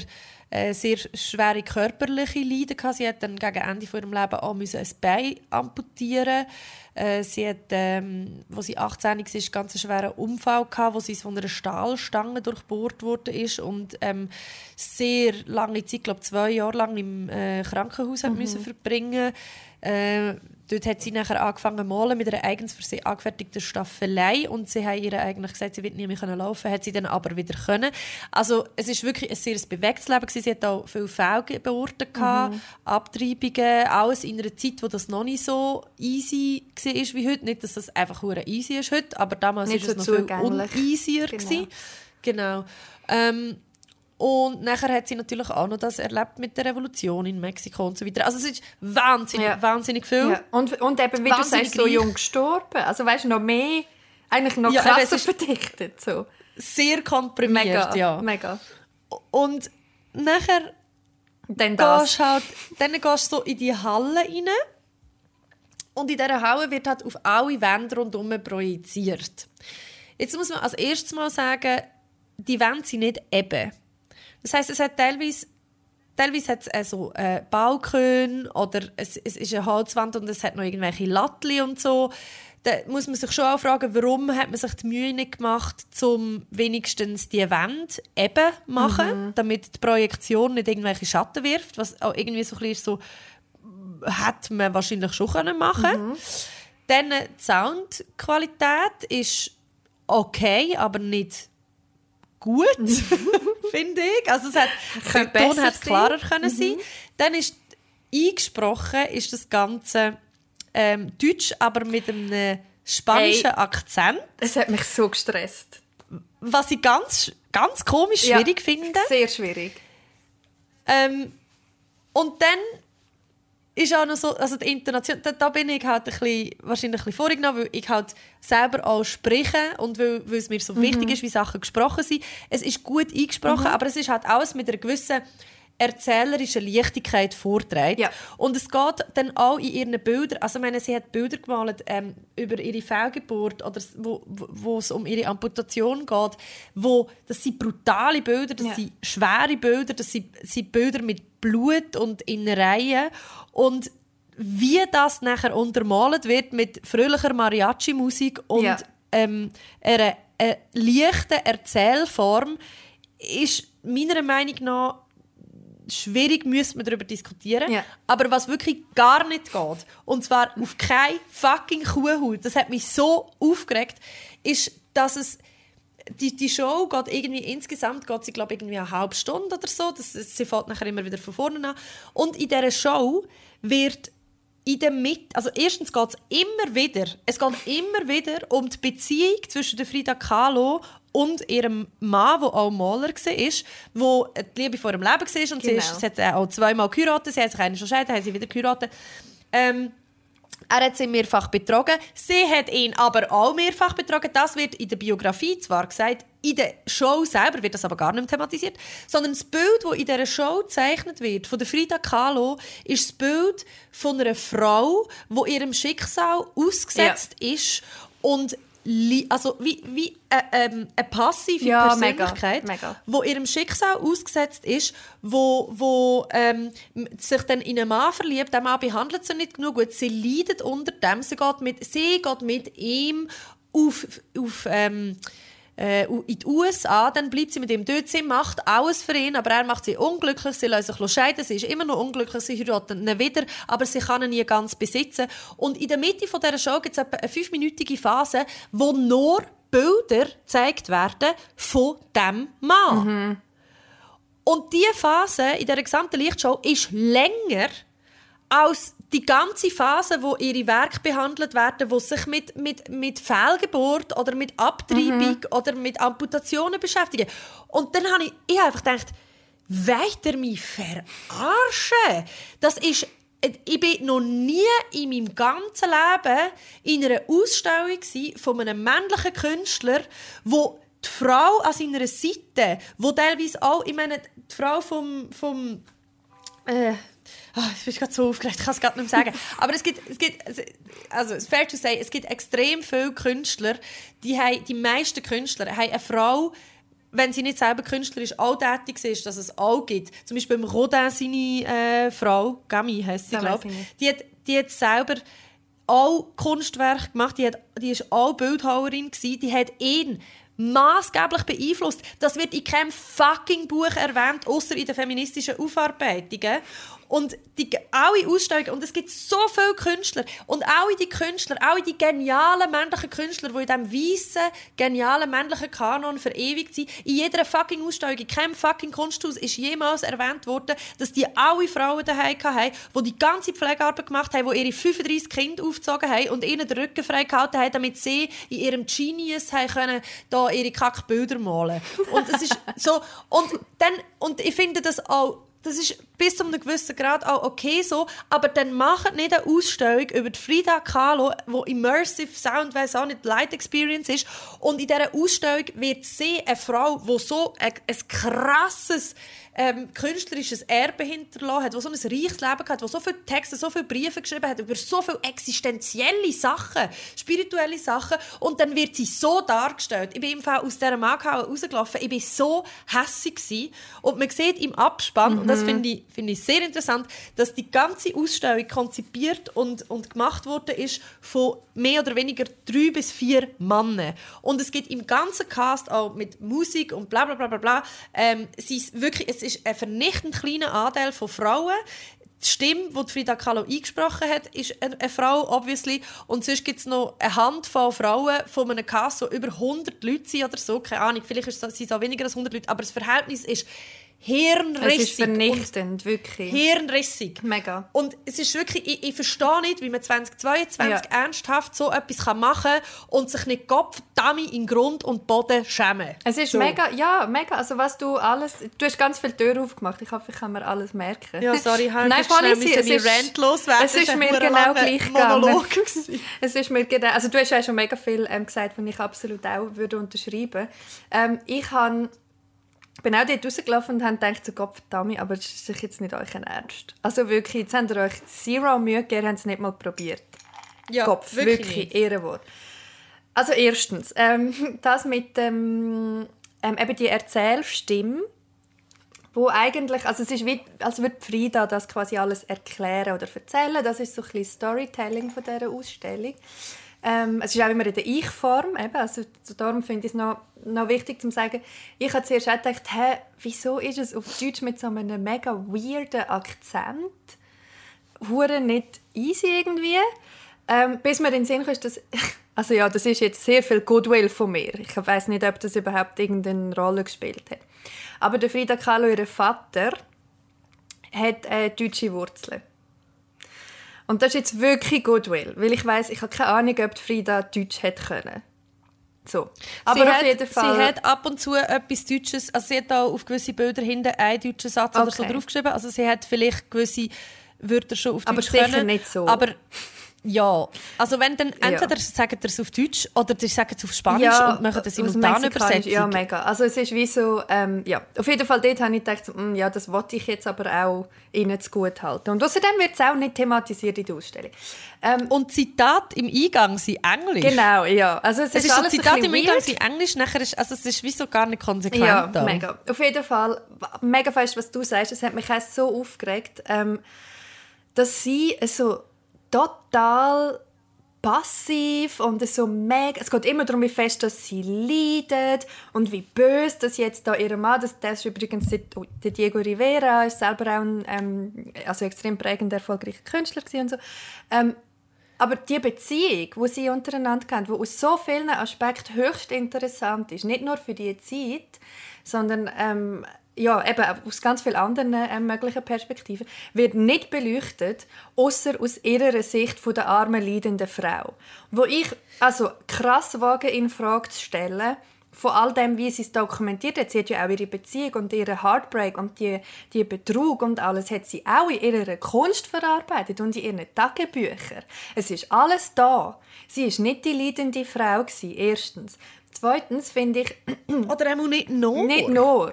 äh, sehr schwere körperliche Leiden gehabt. Sie hat dann gegen Ende von ihrem Leben auch müssen ein Bein amputieren. Äh, sie hat, ähm, als sie 18 war, einen ganz schweren Unfall gehabt, wo sie von einer Stahlstange durchbohrt wurde ist und ähm, sehr lange Zeit, glaube zwei Jahre lang im äh, Krankenhaus mhm. müssen verbringen. Äh, Dort hat sie nachher angefangen zu malen mit einer eigens für sie angefertigten Staffelei und sie haben ihr eigentlich gesagt, sie wird nie mehr laufen hat sie dann aber wieder können. Also es ist wirklich ein sehr bewegtes Leben gewesen. Sie hat auch viele Fehlgeburten gehabt, mhm. Abtreibungen, alles in einer Zeit, wo das noch nicht so easy war wie heute. Nicht, dass es einfach nur easy ist heute, aber damals war es noch viel uneasier genau. Genau. Ähm, und nachher hat sie natürlich auch noch das erlebt mit der Revolution in Mexiko und so weiter. Also es ist wahnsinnig, ja. wahnsinnig viel. Ja. Und, und eben, wie wahnsinnig du sagst, so jung gestorben. Also weißt du, noch mehr, eigentlich noch ja, krasser verdichtet. So. Sehr komprimiert, mega, ja. Mega. Und nachher dann. Gehst halt, dann gehst du so in die Halle rein und in dieser Halle wird halt auf alle Wände rundherum projiziert. Jetzt muss man als erstes mal sagen, die Wände sind nicht eben. Das heißt, es hat teilweise Teilweise hat es also, äh, Balkone oder es, es ist eine Holzwand und es hat noch irgendwelche Latten und so. Da muss man sich schon auch fragen, warum hat man sich die Mühe nicht gemacht, um wenigstens die Wände eben zu machen, mhm. damit die Projektion nicht irgendwelche Schatten wirft, was auch irgendwie so ein bisschen so hätte man wahrscheinlich schon machen können. Mhm. Dann die Soundqualität ist okay, aber nicht gut, finde ich. Also es hat, der Ton hätte klarer sein. können sein. Mhm. Dann ist eingesprochen ist das Ganze ähm, Deutsch, aber mit einem spanischen hey, Akzent. Es hat mich so gestresst. Was ich ganz, ganz komisch schwierig ja, finde. Sehr schwierig. Ähm, und dann ist auch noch so, also die Intonation, da, da bin ich halt ein bisschen, wahrscheinlich ein bisschen vorgenommen, weil ich halt selber auch spreche und weil, weil es mir so mhm. wichtig ist, wie Sachen gesprochen sind. Es ist gut eingesprochen, mhm. aber es ist halt alles mit einer gewissen erzählerischen Leichtigkeit vorträgt. Ja. Und es geht dann auch in ihren Bildern, also meine, sie hat Bilder gemalt ähm, über ihre Fehlgeburt oder wo, wo es um ihre Amputation geht, wo, das sind brutale Bilder, das ja. sind schwere Bilder, das sind, sind Bilder mit Blut und Innereien und wie das nachher untermalt wird mit fröhlicher Mariachi-Musik und ja. ähm, einer, einer leichten Erzählform, ist meiner Meinung nach schwierig müsste man darüber diskutieren. Ja. Aber was wirklich gar nicht geht, und zwar auf kein fucking Kuhhaut, das hat mich so aufgeregt, ist, dass es die, die Show geht irgendwie insgesamt geht sie glaube irgendwie eine halbe Stunde oder so. Das, sie fährt nachher immer wieder von vorne an. Und in dieser Show wird in der Mitte, also erstens geht es immer wieder, es geht immer wieder um die Beziehung zwischen der Frida Kahlo und ihrem Mann, der auch Maler war, wo die Liebe vor ihrem Leben war. Und genau. sie, ist, sie hat auch zweimal geheiratet, sie hat sich einen schon scheiden, haben sie wieder geheiratet. Ähm, Er hat sie mehrfach betrogen. Sie hat ihn aber auch mehrfach betrogen. Das wird in der Biografie zwar gesagt, in der Show selber wird das aber gar nicht thematisiert, sondern das Bild, das in dieser Show gezeichnet wird, von der Frida Kahlo, ist das Bild von einer Frau, die ihrem Schicksal ausgesetzt ja. ist und also wie, wie eine, äh, ähm, eine passive ja, Persönlichkeit, mega, mega. wo ihrem Schicksal ausgesetzt ist, wo, wo ähm, sich dann in einen Mann verliebt, der Mann behandelt sie nicht genug gut, sie leidet unter dem, sie geht mit, sie geht mit ihm auf, auf ähm, äh, in die USA, dann bleibt sie mit ihm dort. Sie macht alles für ihn, aber er macht sie unglücklich. Sie lässt sich scheiden, sie ist immer noch unglücklich, sie heiratet ihn wieder, aber sie kann ihn nie ganz besitzen. Und in der Mitte von dieser Show gibt es eine fünfminütige Phase, wo nur Bilder gezeigt werden von diesem Mann. Mhm. Und diese Phase in der gesamten Lichtshow ist länger als die ganze Phase, wo ihre Werke behandelt werden, wo sich mit, mit, mit Fehlgeburt oder mit Abtreibung mhm. oder mit Amputationen beschäftigen. Und dann habe ich, ich einfach gedacht, weiter mich verarschen? Das ist ich war noch nie in meinem ganzen Leben in einer Ausstellung von einem männlichen Künstler, wo die Frau an seiner Seite, wo teilweise auch, ich meine, die Frau vom, vom äh, Oh, ich bin gerade so aufgeregt, ich kann es gerade nicht mehr sagen. Aber es gibt, es gibt also es fair to say, es gibt extrem viele Künstler, die, haben, die meisten Künstler haben eine Frau, wenn sie nicht selber künstlerisch auch tätig ist, dass es auch gibt. Zum Beispiel beim Rodin seine äh, Frau, Gami heisst sie, glaube ich, die hat, die hat selber auch Kunstwerk gemacht, die, hat, die ist auch Bildhauerin gewesen, die hat ihn maßgeblich beeinflusst. Das wird in keinem fucking Buch erwähnt, außer in den feministischen Aufarbeitungen. Und die, alle Ausstellungen, und es gibt so viele Künstler, und alle die Künstler, alle die genialen männlichen Künstler, die in diesem weißen, genialen männlichen Kanon verewigt sind, in jeder fucking Ausstellung, in keinem fucking Kunsthaus ist jemals erwähnt worden, dass die alle Frauen daheim hatten, die die ganze Pflegearbeit gemacht haben, die ihre 35 Kinder aufgezogen haben und ihnen den Rücken freigehalten haben, damit sie in ihrem Genius haben können, da ihre Kackbilder malen. Und es ist so, und dann, und ich finde das auch das ist bis zu einem gewissen Grad auch okay so, aber dann macht nicht eine Ausstellung über die Frida Kahlo, wo Immersive Sound, weiß auch nicht, Light Experience ist. Und in dieser Ausstellung wird sie, eine Frau, die so ein, ein krasses ähm, künstlerisches Erbe hinterlassen hat, die so ein reiches Leben hat, die so viele Texte, so viele Briefe geschrieben hat über so viele existenzielle Sachen, spirituelle Sachen und dann wird sie so dargestellt. Ich bin im Fall aus dieser Maghaue rausgelaufen, ich war so hässig und man sieht im Abspann, mhm. und das mhm. finde ich, find ich sehr interessant, dass die ganze Ausstellung konzipiert und, und gemacht wurde ist von mehr oder weniger drei bis vier Männern. Und es gibt im ganzen Cast auch mit Musik und bla bla bla bla bla, ähm, sie ist wirklich, es ist ein vernichtend kleiner Anteil von Frauen. Die Stimme, die Frida Kahlo eingesprochen hat, ist eine Frau, obviously. Und sonst gibt es noch eine Handvoll Frauen von einem Cast, wo über 100 Leute sind oder so. Keine Ahnung, vielleicht sind es auch weniger als 100 Leute. Aber das Verhältnis ist hirnrissig. Es ist vernichtend, wirklich. Hirnrissig. Mega. Und es ist wirklich, ich, ich verstehe nicht, wie man 2022 ja. ernsthaft so etwas machen kann und sich nicht Kopf, Dummy in Grund und Boden schämen. Es ist so. mega, ja, mega. Also was du alles, du hast ganz viele Türen aufgemacht. Ich hoffe, ich kann mir alles merken. Ja, sorry, ich Nein, schnell es ist, rentlos werden. Es ist mir genau gleich gegangen. es ist mir genau, also du hast ja schon mega viel ähm, gesagt, was ich absolut auch würde unterschreiben. Ähm, ich habe bin auch dort rausgelaufen und habe gedacht, so Gott verdammt, aber das ist jetzt nicht euch ein Ernst. Also wirklich, jetzt habt ihr euch zero Mühe gegeben, haben es nicht mal probiert. Ja, Kopf, wirklich, wirklich Ehrenwort. Also erstens, ähm, das mit dem, ähm, eben die Erzählstimme, wo eigentlich, also es ist wie, als würde Frida das quasi alles erklären oder erzählen, das ist so ein bisschen Storytelling von dieser Ausstellung. Ähm, es ist auch immer in der Ich-Form. Also, darum finde ich es noch, noch wichtig zu sagen, ich habe zuerst auch gedacht, hä, wieso ist es auf Deutsch mit so einem mega weirden Akzent? Hure nicht easy irgendwie. Ähm, bis mir in den Sinn kam, dass also ja, das ist jetzt sehr viel Goodwill von mir. Ich weiß nicht, ob das überhaupt irgendeine Rolle gespielt hat. Aber der Frida Kahlo, ihr Vater, hat äh, deutsche Wurzeln. Und das ist jetzt wirklich Goodwill, weil ich weiß, ich habe keine Ahnung, ob die Frida Deutsch hätte können. So. Aber sie auf jeden Fall. Sie hat ab und zu etwas Deutsches, also sie hat auch auf gewisse Bilder hinten einen deutschen Satz okay. oder so draufgeschrieben. Also sie hat vielleicht gewisse Wörter schon auf Deutsch aber sicher können. nicht so. Aber Ja, also wenn dann entweder Ja. sagt ihr es auf Deutsch oder ihr sagt es auf Spanisch Ja, und machen eine aus Simultanübersetzung. Mexikanisch, Ja, mega. Also es ist wie so, ähm, ja, auf jeden Fall dort habe ich gedacht, so, mm, ja, das wollte ich jetzt aber auch ihnen zu gut halten. Und außerdem wird es auch nicht thematisiert in der Ausstellung. Ähm, Und Zitate im Eingang sind Englisch. genau, ja. Also es, Es ist so alles ein Zitate im Eingang sind Englisch, nachher ist, also es ist wie so gar nicht konsequent. Ja, da. mega. Auf jeden Fall, mega fest, was du sagst, es hat mich auch so aufgeregt, ähm, dass sie so total passiv und so mega, es geht immer darum, wie fest dass sie leidet und wie böse dass jetzt da ihr Mann, das, das ist übrigens der, Diego Rivera, ist selber auch ein ähm, also extrem prägend erfolgreicher Künstler und so. Ähm, aber die Beziehung, die sie untereinander haben, die aus so vielen Aspekten höchst interessant ist, nicht nur für die Zeit, sondern ähm, ja, eben aus ganz vielen anderen ähm, möglichen Perspektiven, wird nicht beleuchtet, außer aus ihrer Sicht von der armen, leidenden Frau. Wo ich also krass wage, in Frage zu stellen, von all dem, wie sie es dokumentiert hat. Sie hat ja auch ihre Beziehung und ihren Heartbreak und die, die Betrug und alles hat sie auch in ihrer Kunst verarbeitet und in ihren Tagebüchern. Es ist alles da. Sie ist nicht die leidende Frau gewesen, erstens. Zweitens finde ich, Oder auch nicht nur. nicht nur.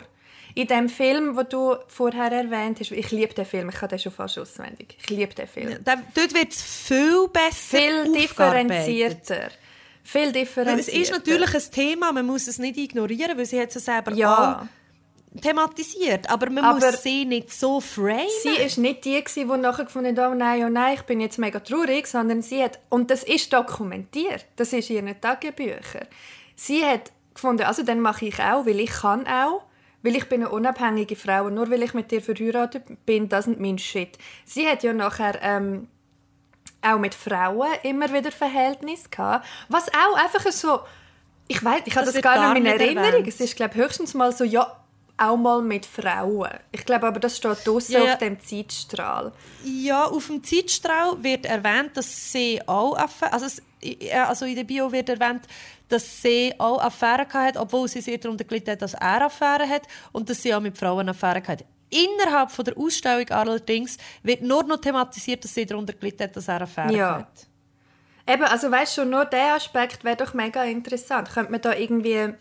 In dem Film, den du vorher erwähnt hast, ich liebe den Film, ich kann den schon fast auswendig. Ich liebe den Film. Da- Dort wird es viel besser Viel differenzierter. Viel differenzierter. Es ist natürlich ein Thema, man muss es nicht ignorieren, weil sie hat es selber Ja. thematisiert. Aber man Aber muss sie nicht so framen. Sie ist nicht die, die nachher gefunden hat, oh nein, oh nein, ich bin jetzt mega traurig, sondern sie hat, und das ist dokumentiert, das ist in ihren Tagebüchern. Sie hat gefunden, also dann mache ich auch, weil ich kann auch, weil ich bin eine unabhängige Frau und nur weil ich mit dir verheiratet bin, das ist mein Shit. Sie hat ja nachher ähm, auch mit Frauen immer wieder Verhältnis gehabt, was auch einfach so, ich weiß, ich habe Das das, gar nicht in Erinnerung. erwähnt. Es ist glaube höchstens mal so, ja, auch mal mit Frauen. Ich glaube aber, das steht draussen Ja, ja. auf dem Zeitstrahl. Ja, auf dem Zeitstrahl wird erwähnt, dass sie auch also, es, also in der Bio wird erwähnt, dass sie auch Affären hatte, obwohl sie sehr darunter gelitten hat, dass er Affären hat und dass sie auch mit Frauen Affären hatte. Innerhalb von der Ausstellung allerdings wird nur noch thematisiert, dass sie darunter gelitten hat, dass er Affären Ja. hat. Eben, also weißt schon, nur der Aspekt wäre doch mega interessant. Könnte man da irgendwie...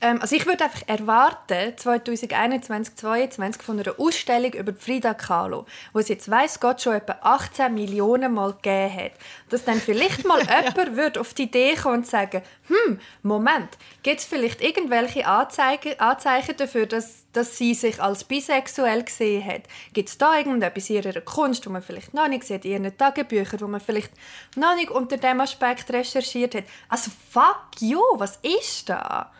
Ähm, also ich würde einfach erwarten, 2021, 2022 von einer Ausstellung über Frida Kahlo, wo es jetzt weiss Gott schon etwa 18 Millionen Mal gegeben hat, dass dann vielleicht mal jemand würde auf die Idee kommen und sagen, hm, Moment, gibt es vielleicht irgendwelche Anzeigen, Anzeichen dafür, dass, dass sie sich als bisexuell gesehen hat? Gibt es da irgendetwas in ihrer Kunst, wo man vielleicht noch nicht sieht, in ihren Tagebüchern, wo man vielleicht noch nicht unter dem Aspekt recherchiert hat? Also fuck you, was ist da?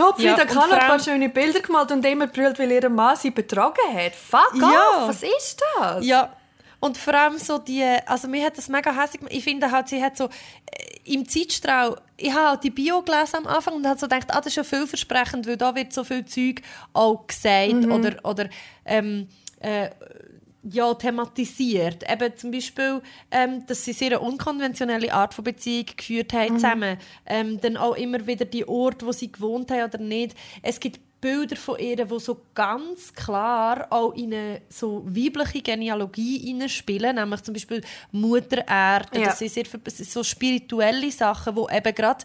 Ja, Frida Ja, Kahlo hat ein paar schöne Bilder gemalt und immer brüllt, weil ihr Mann sie betrogen hat. Fuck Ja. off, was ist das? Ja, und vor allem so die, also mir hat das mega hässlich gemacht. Ich finde halt, sie hat so äh, im Zeitstrahl, ich habe halt die Bio gelesen am Anfang und habe so gedacht, ah, das ist ja vielversprechend, weil da wird so viel Zeug auch gesagt Mhm. oder, oder ähm, äh, ja, thematisiert. Eben zum Beispiel, ähm, dass sie sehr eine unkonventionelle Art von Beziehung geführt haben zusammen. Ähm, dann auch immer wieder die Orte, wo sie gewohnt haben oder nicht. Es gibt Bilder von ihr, die so ganz klar auch in eine so weibliche Genealogie hineinspielen, nämlich zum Beispiel Mutter Erde, Ja. das sind sehr so spirituelle Sachen, wo eben gerade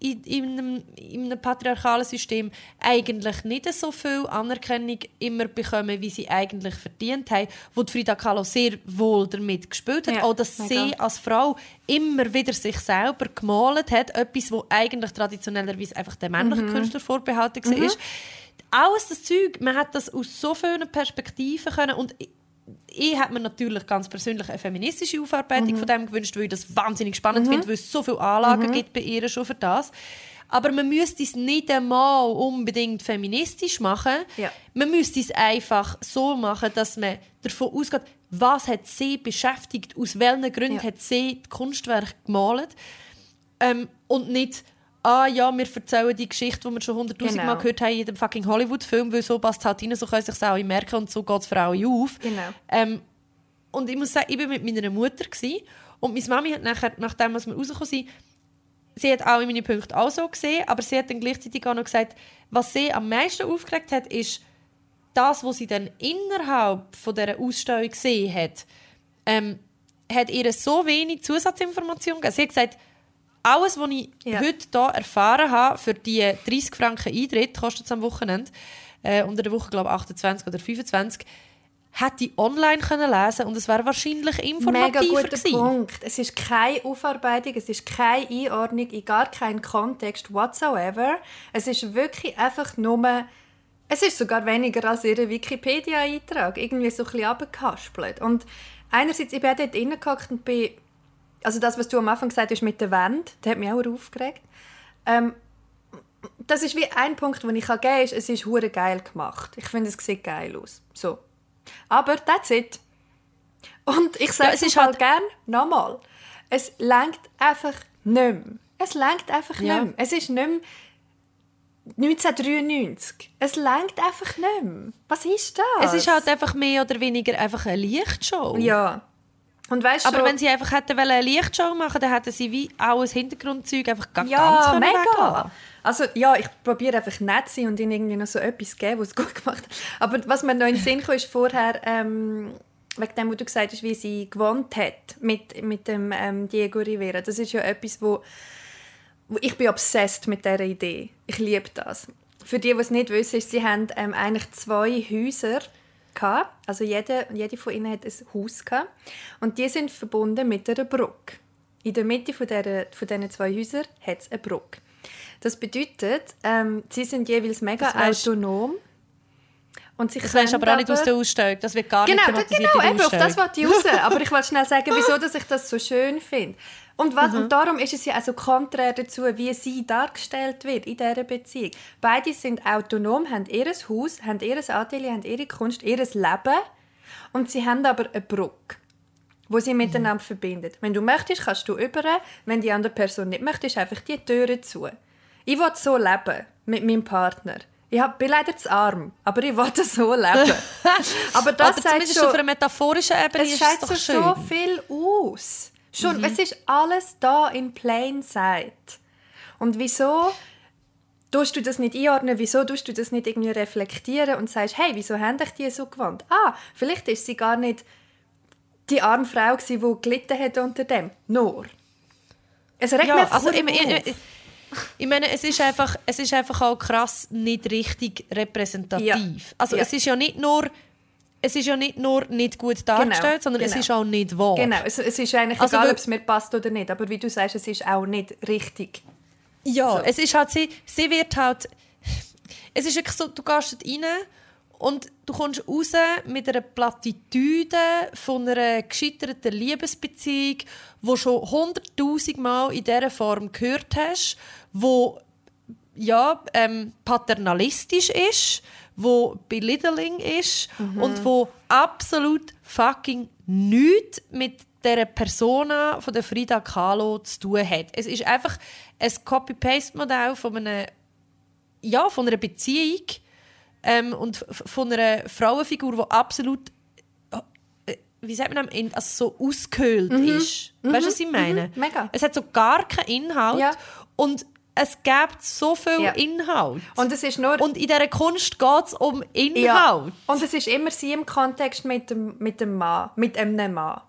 in, in, einem, in einem patriarchalen System eigentlich nicht so viel Anerkennung immer bekommen, wie sie eigentlich verdient haben, wo die Frida Kahlo sehr wohl damit gespielt hat. Ja, auch, dass mega. sie als Frau immer wieder sich selber gemalt hat, etwas, wo eigentlich traditionellerweise einfach der männlichen Mhm. Künstler vorbehalten war. Alles das Zeug, man hat das aus so vielen Perspektiven können und ich, hätte mir natürlich ganz persönlich eine feministische Aufarbeitung Mhm. von dem gewünscht, weil ich das wahnsinnig spannend finde, weil es so viele Anlagen Mhm. gibt bei ihr schon für das. Aber man müsste es nicht einmal unbedingt feministisch machen. Ja. Man müsste es einfach so machen, dass man davon ausgeht, was hat sie beschäftigt, aus welchen Gründen Ja. hat sie die Kunstwerke gemalt. Ähm, und nicht, ah ja, wir erzählen die Geschichte, die wir schon hunderttausend Mal Genau. gehört haben in jedem fucking Hollywood-Film, weil so passt es halt rein, so können sich alle merken und so geht es für alle auf. Genau. Ähm, und ich muss sagen, ich war mit meiner Mutter gewesen, und meine Mami hat nachher, nachdem wir rausgekommen sind, sie hat alle meine Punkte auch so gesehen, aber sie hat dann gleichzeitig auch noch gesagt, was sie am meisten aufgeregt hat, ist das, was sie dann innerhalb von dieser Ausstellung gesehen hat. Ähm, hat ihr so wenig Zusatzinformationen gegeben. Sie hat gesagt, alles, was ich Ja. heute hier erfahren habe, für die 30 Franken Eintritt, kostet es am Wochenende, äh, unter der Woche, glaube ich, 28 oder 25, hätte ich online können lesen und es wäre wahrscheinlich Mega informativer guter gewesen. Punkt. Es ist keine Aufarbeitung, es ist keine Einordnung in gar keinen Kontext whatsoever. Es ist wirklich einfach nur... Es ist sogar weniger als ihr Wikipedia-Eintrag. Irgendwie so ein bisschen runtergehaspelt. Und einerseits, ich bin dort reingehockt und bin... Also das, was du am Anfang gesagt hast mit der Wand, das hat mich auch aufgeregt. Ähm, das ist wie ein Punkt, den ich geben kann, ist, es ist hure geil gemacht. Ich finde, es sieht geil aus. So. Aber that's it. Und ich sage es ist halt halt- gern nochmal. Es lenkt einfach nicht mehr. Es lenkt einfach Ja. nicht mehr. Es ist nicht mehr 1993. Es lenkt einfach nicht mehr. Was ist das? Es ist halt einfach mehr oder weniger einfach eine Lichtshow. Ja. Und weißt Aber schon, wenn sie einfach hätten eine Lichtshow machen dann hätten sie wie auch ein Hintergrundzeug einfach ga- ganz ja, mega. Also ja, ich probiere einfach nett zu sein und ihnen irgendwie noch so etwas geben, was es gut gemacht hat. Aber was mir noch in den Sinn kam, ist vorher, ähm, wegen dem, was du gesagt hast, wie sie gewohnt hat mit, mit dem ähm, Diego Rivera. Das ist ja etwas, wo, wo ich bin obsessed mit dieser Idee. Ich liebe das. Für die, die es nicht wissen, ist, sie haben ähm, eigentlich zwei Häuser gehabt. Also jede, jede von ihnen hat ein Haus gehabt. Und die sind verbunden mit einer Brücke. In der Mitte von, der, von diesen zwei Häusern hat es eine Brücke. Das bedeutet, ähm, sie sind jeweils mega Das autonom. Und sie Das weisst aber auch nicht aus der Ausstellung. Das wird gar Genau, nicht thematisiert genau eben, auf das wollte ich raus. Aber ich wollte schnell sagen, wieso dass ich das so schön finde. Und, was, Mhm. und darum ist es ja auch so konträr dazu, wie sie dargestellt wird in dieser Beziehung. Beide sind autonom, haben ihr Haus, haben ihr Atelier, haben ihre Kunst, ihr Leben. Und sie haben aber eine Brücke, wo sie miteinander verbindet. Wenn du möchtest, kannst du über. Wenn die andere Person nicht möchte, ist einfach die Türe zu. Ich will so leben mit meinem Partner. Ich bin leider zu arm, aber ich will so leben. aber das Aber zumindest schon, auf einer metaphorischen Ebene es ist es so, doch schön. so viel aus. Schon, Mhm. Es ist alles da in plain sight. Und wieso tust du das nicht einordnen? Wieso tust du das nicht irgendwie reflektieren und sagst, hey, wieso haben dich die so gewandt? Ah, vielleicht ist sie gar nicht die arme Frau, gewesen, die gelitten hat unter dem. Nur. Es regt mich Ja, einfach also ich, ich meine, es ist, einfach, es ist einfach auch krass nicht richtig repräsentativ. Ja. Also Ja. es ist ja nicht nur es ist ja nicht nur nicht gut dargestellt, sondern es genau. ist auch nicht wahr. Genau, es, es ist eigentlich Also egal, ob es mir passt oder nicht. Aber wie du sagst, es ist auch nicht richtig. Ja, So. es ist halt, sie, sie wird halt, es ist wirklich so, du gehst rein und du kommst raus mit einer Plattitüde von einer gescheiterten Liebesbeziehung, die du schon hunderttausend Mal in dieser Form gehört hast, wo ja, ähm, paternalistisch ist, wo belittling ist und wo absolut fucking nichts mit der Persona von der Frida Kahlo zu tun hat. Es ist einfach ein Copy-Paste-Modell von einer, ja, von einer Beziehung ähm, und von einer Frauenfigur, die absolut äh, wie sagt man, dem, also so ausgehöhlt ist. Weißt du, was ich meine? Mhm. Mega. Es hat so gar keinen Inhalt Ja. und es gibt so viel Ja. Inhalt. Und es ist nur... Und in dieser Kunst geht es um Inhalt. Ja. Und es ist immer sie im Kontext mit dem, mit dem Mann, mit einem Mann.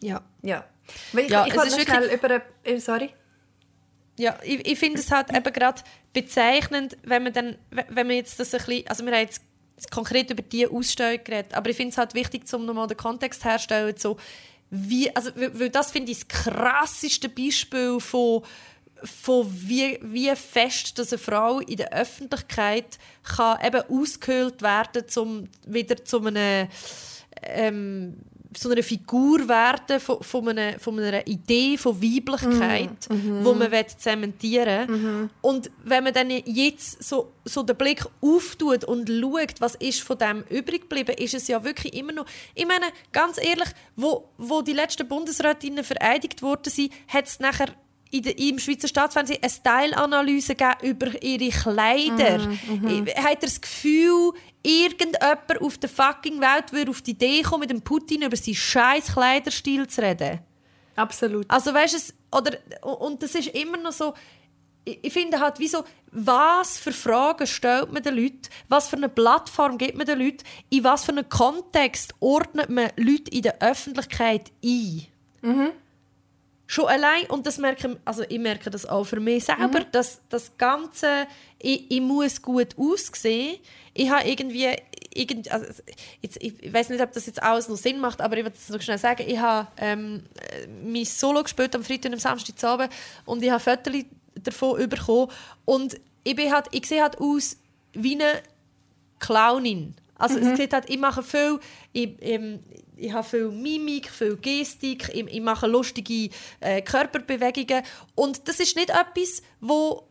Ja. Ja. Weil ich, Ja, ich es wollte ist noch schnell über... äh, Sorry. Ja, ich, ich finde es halt eben gerade bezeichnend, wenn man dann, wenn man jetzt das ein bisschen, also wir haben jetzt konkret über die Ausstellung geredet, aber ich finde es halt wichtig, um nochmal den Kontext herzustellen, so wie, also, weil das finde ich das krasseste Beispiel von, von wie, wie fest dass eine Frau in der Öffentlichkeit kann eben ausgehöhlt werden zum wieder zu einem ähm, so einer Figur werden von, von, einer, von einer Idee von Weiblichkeit, wo man will zementieren. Und wenn man dann jetzt so, so den Blick auftut und schaut, was ist von dem übrig geblieben, ist es ja wirklich immer noch... Ich meine, ganz ehrlich, wo, wo die letzten Bundesrätinnen vereidigt worden sind, hat es nachher in der, im Schweizer Staatsfernsehen eine Style-Analyse über ihre Kleider. Ich- Hat er das Gefühl, irgendjemand auf der fucking Welt würde auf die Idee kommen, mit dem Putin über seinen scheiß Kleiderstil zu reden? Absolut. Also weißt du, oder und das ist immer noch so. ich, finde halt, wieso, was für Fragen stellt man den Leuten, was für eine Plattform gibt man den Leuten, in was für einen Kontext ordnet man Leute in der Öffentlichkeit ein. Schon allein, und das merke, also ich merke das auch für mich selber, Mhm. dass das Ganze, ich, ich muss gut aussehen. Ich habe irgendwie, irgend, also jetzt, ich weiß nicht, ob das jetzt alles noch Sinn macht, aber ich will es noch schnell sagen, ich habe ähm, äh, mein Solo gespielt am Freitag und am Samstagabend und ich habe Fotos davon bekommen und ich, bin halt, ich sehe halt aus wie eine Clownin. Also Mhm. es sieht halt, ich mache viel, ich, ähm, ich habe viel Mimik, viel Gestik, ich, ich mache lustige äh, Körperbewegungen und das ist nicht etwas, wo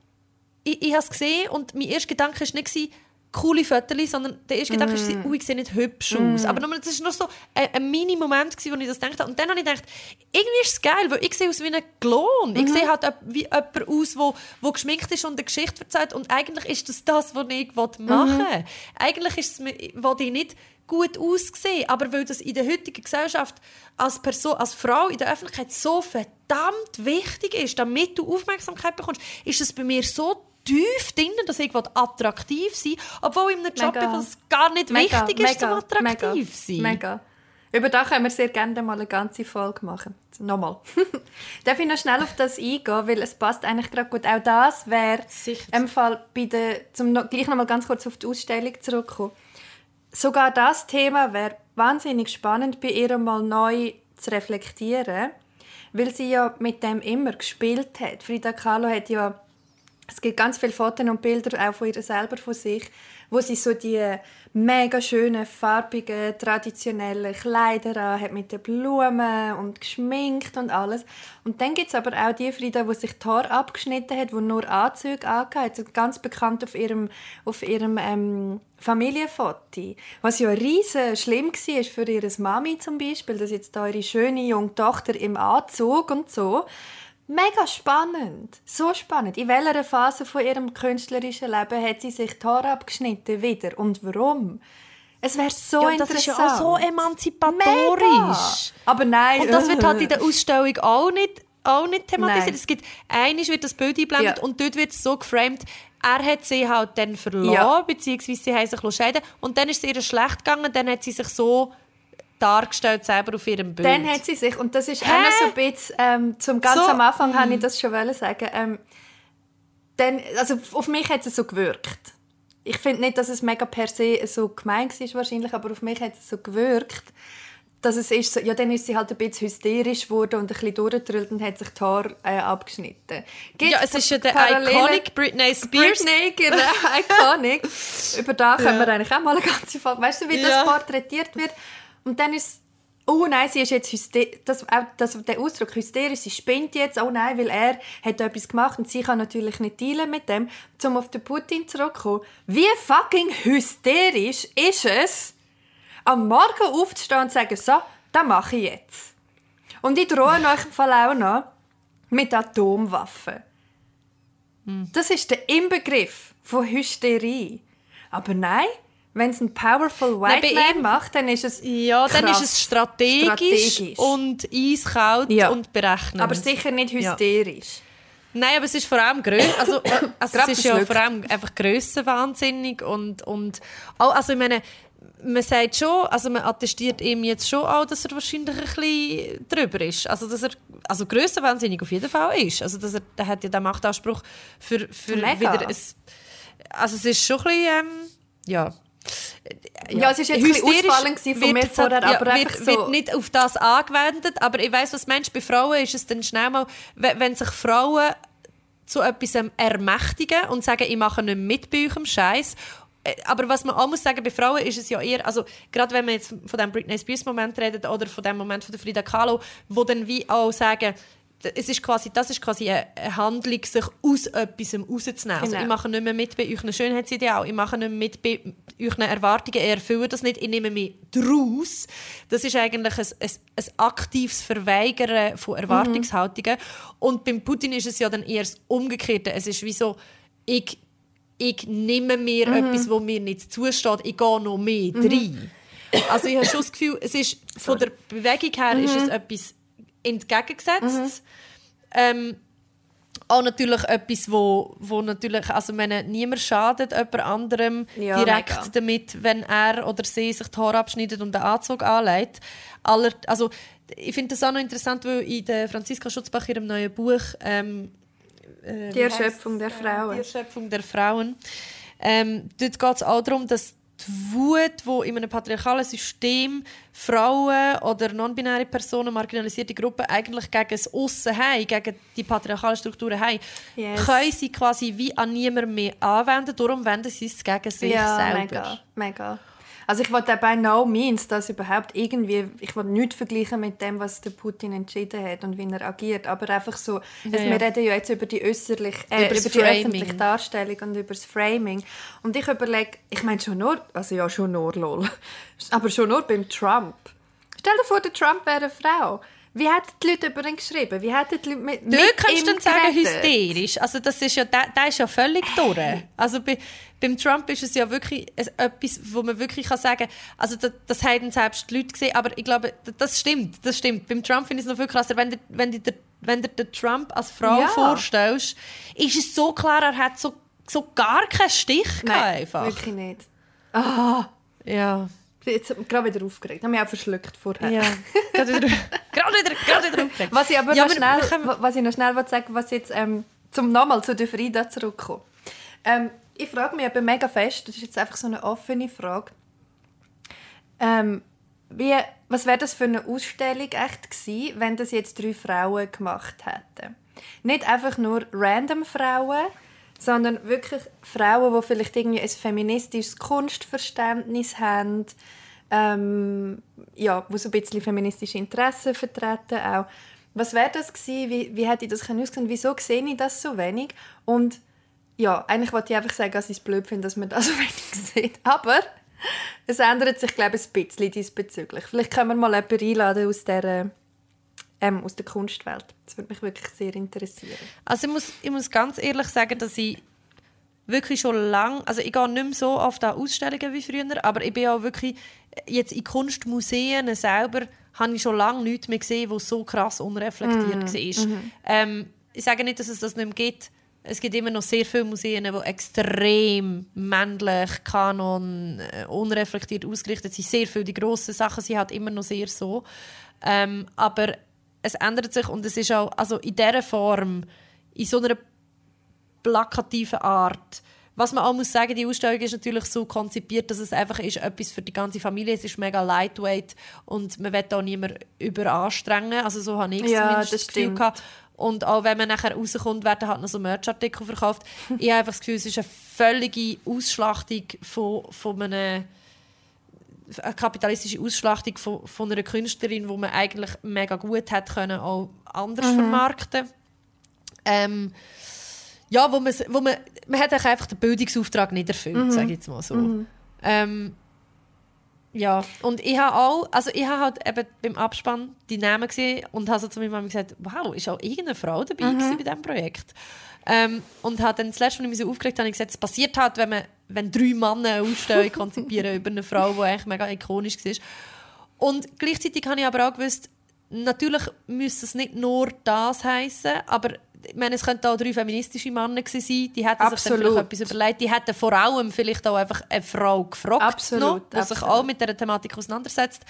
ich, ich habe es gesehen und mein erster Gedanke war nicht, coole Fotos, sondern der erste Gedanke Mm. war, ich sehe nicht hübsch aus. Aber das war nur so ein, ein Mini-Moment, wo ich das gedacht habe. Und dann habe ich gedacht, irgendwie ist es geil, weil ich sehe aus wie ein Klon. Ich sehe halt wie jemand aus, wo, wo geschminkt ist und eine Geschichte erzählt. Und eigentlich ist das das, was ich machen will. Eigentlich ist es, will ich nicht gut aussehen, aber weil das in der heutigen Gesellschaft als Person, als Frau in der Öffentlichkeit so verdammt wichtig ist, damit du Aufmerksamkeit bekommst, ist es bei mir so tief drin, dass ich will attraktiv sein obwohl in einem Job Mega. es gar nicht wichtig ist, zum attraktiv mega, sein. Mega. Über das können wir sehr gerne mal eine ganze Folge machen. Nochmal. Darf ich noch schnell auf das eingehen, weil es passt eigentlich gerade gut. Auch das wäre im Fall bei der, zum noch, gleich noch mal ganz kurz auf die Ausstellung zurückkommen. Sogar das Thema wäre wahnsinnig spannend bei ihr mal neu zu reflektieren, weil sie ja mit dem immer gespielt hat. Frida Kahlo hat ja es gibt ganz viele Fotos und Bilder auch von ihr selber von sich, wo sie so die mega schönen, farbigen, traditionellen Kleider an hat mit den Blumen und geschminkt und alles. Und dann gibt es aber auch die Frida, die sich die Haare abgeschnitten hat, die nur Anzüge angehabt hat. Ganz bekannt auf ihrem, auf ihrem ähm, Familienfoto. Was ja riesen schlimm war für ihre Mami zum Beispiel, dass jetzt da ihre schöne junge Tochter im Anzug und so. Mega spannend. So spannend. In welcher Phase von ihrem künstlerischen Leben hat sie sich die Haare abgeschnitten wieder? Und warum? Es wäre so Ja, und das interessant. ist ja auch so emanzipatorisch. Mega. Aber nein. Und das wird halt in der Ausstellung auch nicht, auch nicht thematisiert. Nein. Es gibt, eines wird das Bild eingeblendet Ja. und dort wird es so geframed, er hat sie halt dann verloren, Ja. beziehungsweise sie haben sich scheiden und dann ist es ihr schlecht gegangen, dann hat sie sich so dargestellt selber auf ihrem Bild. Dann hat sie sich, und das ist Hä? auch noch so ein bisschen, ähm, zum ganz So, am Anfang habe ich mm. das schon sagen, ähm, dann, also auf mich hat es so gewirkt. Ich finde nicht, dass es mega per se so gemein war wahrscheinlich, aber auf mich hat es so gewirkt, dass es ist so, ja, dann ist sie halt ein bisschen hysterisch geworden und ein bisschen durchgedrüllt und hat sich die Haare äh, abgeschnitten. Gibt ja, es ist ja der iconic Britney Spears. Britney, genau, iconic. Über da können Ja. wir eigentlich auch mal eine ganze Folge. Weißt du, wie Ja. das porträtiert wird? Und dann ist Oh nein, sie ist jetzt hysterisch. Das, auch das, der Ausdruck hysterisch, sie spinnt jetzt. Oh nein, weil er hat etwas gemacht und sie kann natürlich nicht dealen mit dem. Um auf den Putin zurückzukommen. Wie fucking hysterisch ist es, am Morgen aufzustehen und zu sagen, so, das mache ich jetzt. Und ich drohe euch im Fall auch noch mit Atomwaffen. Das ist der Inbegriff von Hysterie. Aber nein, wenn es ein powerful white bei man ihm- macht, dann ist es Ja, dann krass. ist es strategisch, Strategisch. und eiskalt Ja. und berechnend. Aber sicher nicht Ja. hysterisch. Nein, aber es ist vor allem größer. Also, äh, also es ist ja vor allem einfach grössenwahnsinnig und und auch, also ich meine, man sagt schon, also man attestiert ihm jetzt schon auch, dass er wahrscheinlich ein bisschen drüber ist. Also dass er also grössenwahnsinnig auf jeden Fall ist. Also dass er, der hat ja den Machtanspruch für, für Mega. wieder ein, also es ist schon ein bisschen, ähm, ja. Ja, es ist jetzt ein ausfallend von wird mir es vorher, ja, aber wird, einfach so- wird nicht auf das angewendet, aber ich weiß, was meinst. Bei Frauen ist es dann schnell mal, wenn, sich Frauen zu etwas ermächtigen und sagen, ich mache nicht mit bei eurem Scheiß. Aber was man auch muss sagen, bei Frauen ist es ja eher, also gerade wenn man jetzt von dem Britney Spears Moment redet oder von dem Moment von der Frida Kahlo, wo dann wie auch sagen, es ist quasi, das ist quasi eine Handlung, sich aus etwas rauszunehmen. Also Genau. ich mache nicht mehr mit bei euren Schönheitsideal, ich mache nicht mehr mit bei euren Erwartungen, ich erfülle das nicht, ich nehme mich daraus. Das ist eigentlich ein, ein, ein aktives Verweigern von Erwartungshaltungen. Und beim Putin ist es ja dann eher das Umgekehrte. Es ist wie so, ich, ich nehme mir etwas, wo mir nicht zusteht, ich gehe noch mehr rein. Also ich habe schon das Gefühl, es ist, von der Bewegung her ist es etwas entgegengesetzt. Ähm, auch natürlich etwas, wo, wo natürlich, also meine, niemand schadet jemand anderem Ja, direkt mega. damit, wenn er oder sie sich die Haare abschneidet und den Anzug anlegt. Aller, also, ich finde das auch noch interessant, weil in der Franziska Schutzbach ihrem neuen Buch ähm, äh, Die Erschöpfung der heisst's? Frauen. Die Erschöpfung der Frauen. Ähm, dort geht es auch darum, dass die Wut, die in einem patriarchalen System Frauen oder non-binäre Personen, marginalisierte Gruppen eigentlich gegen das Aussen haben, gegen die patriarchalen Strukturen haben, Yes. können sie quasi wie an niemanden mehr anwenden. Darum wenden sie es gegen sich ja, selber. mega, mega. Also ich wollte bei no means, dass überhaupt irgendwie, ich will nichts vergleichen mit dem, was der Putin entschieden hat und wie er agiert, aber einfach so, also ja. wir reden ja jetzt über die äußerlich, äh, Über über, das die öffentliche Darstellung und über das Framing. Und ich überlege, ich meine schon nur, also ja schon nur lol, aber schon nur beim Trump. Stell dir vor, der Trump wäre eine Frau. Wie hätten die Leute über ihn geschrieben? Wie hätten die Leute mit, Du mit kannst ihm dann sagen, hysterisch. Also das ist ja, der, der ist ja völlig durch. Also bei, beim Trump ist es ja wirklich etwas, wo man wirklich kann sagen also das, das haben selbst die Leute gesehen, aber ich glaube, das stimmt, das stimmt. Beim Trump finde ich es noch viel krasser, wenn du wenn du dir- wenn du den Trump als Frau Ja. vorstellst, ist es so klar, er hat so, so gar keinen Stich Nein, einfach. wirklich nicht. Ja. Jetzt gerade wieder aufgeregt. Ich habe mich auch verschluckt vorher. ja. gerade wieder, gerade wieder, gerade wieder aufgeregt. Was ich aber Ja, noch schnell, können- wa- was ich noch schnell sagen was jetzt ähm, zum nochmal zu der Frida zurückkommen. Ähm, ich frage mich eben mega fest, das ist jetzt einfach so eine offene Frage. Ähm, wie, was wäre das für eine Ausstellung echt gewesen, wenn das jetzt drei Frauen gemacht hätten? Nicht einfach nur random Frauen, sondern wirklich Frauen, die vielleicht irgendwie ein feministisches Kunstverständnis haben, ähm, ja, wo so ein bisschen feministische Interessen vertreten auch. Was wäre das gewesen? Wie, wie hätte ich das können aussehen? Wieso sehe ich das so wenig? Und ja, eigentlich wollte ich einfach sagen, dass ich es blöd finde, dass man das so wenig sieht. Aber es ändert sich, glaube ich, ein bisschen diesbezüglich. Vielleicht können wir mal jemanden einladen aus der, ähm, aus der Kunstwelt. Das würde mich wirklich sehr interessieren. Also ich muss, ich muss ganz ehrlich sagen, dass ich wirklich schon lange, also ich gehe nicht mehr so oft an Ausstellungen wie früher, aber ich bin auch wirklich, jetzt in Kunstmuseen selber, habe ich schon lange nichts mehr gesehen, wo so krass unreflektiert war. Ähm, ich sage nicht, dass es das nicht mehr gibt. Es gibt immer noch sehr viele Museen, die extrem männlich, kanon, äh, unreflektiert ausgerichtet sind. Sehr viele, die grossen Sachen sind halt immer noch sehr so. Ähm, aber es ändert sich und es ist auch, also in dieser Form, in so einer plakativen Art. Was man auch muss sagen, die Ausstellung ist natürlich so konzipiert, dass es einfach ist etwas für die ganze Familie. Es ist mega lightweight und man will auch niemand überanstrengen. Also so habe ich Ja, zumindest das das Gefühl gehabt. Und auch wenn man nachher rauskommt, werden halt noch so Merchartikel verkauft. ich habe einfach das Gefühl, es ist eine völlige Ausschlachtung von, von einem eine kapitalistische Ausschlachtung von, von einer Künstlerin, wo man eigentlich mega gut hat können, auch anders vermarkten. Ähm, ja, wo man, wo man, man hat einfach den Bildungsauftrag nicht erfüllt, sage ich jetzt mal so. Ähm, ja, und ich habe auch, also ich habe halt eben beim Abspann die Namen gesehen und habe so zu meiner Mama gesagt, wow, ist auch irgendeine Frau dabei gewesen bei diesem Projekt. Ähm, und habe dann das letzte Mal, als ich mich so aufgeregt habe, gesagt, es passiert halt, wenn, man, wenn drei Männer eine Ausstellung konzipieren über eine Frau, die eigentlich mega ikonisch war. Und gleichzeitig habe ich aber auch gewusst, natürlich müsste es nicht nur das heißen, aber ich meine, es könnten auch drei feministische Männer gewesen sein, die hätten sich dann Absolut. vielleicht etwas überlegt, die hätten vor allem vielleicht auch einfach eine Frau gefragt, Absolut, noch, die sich absolut. auch mit dieser Thematik auseinandersetzt.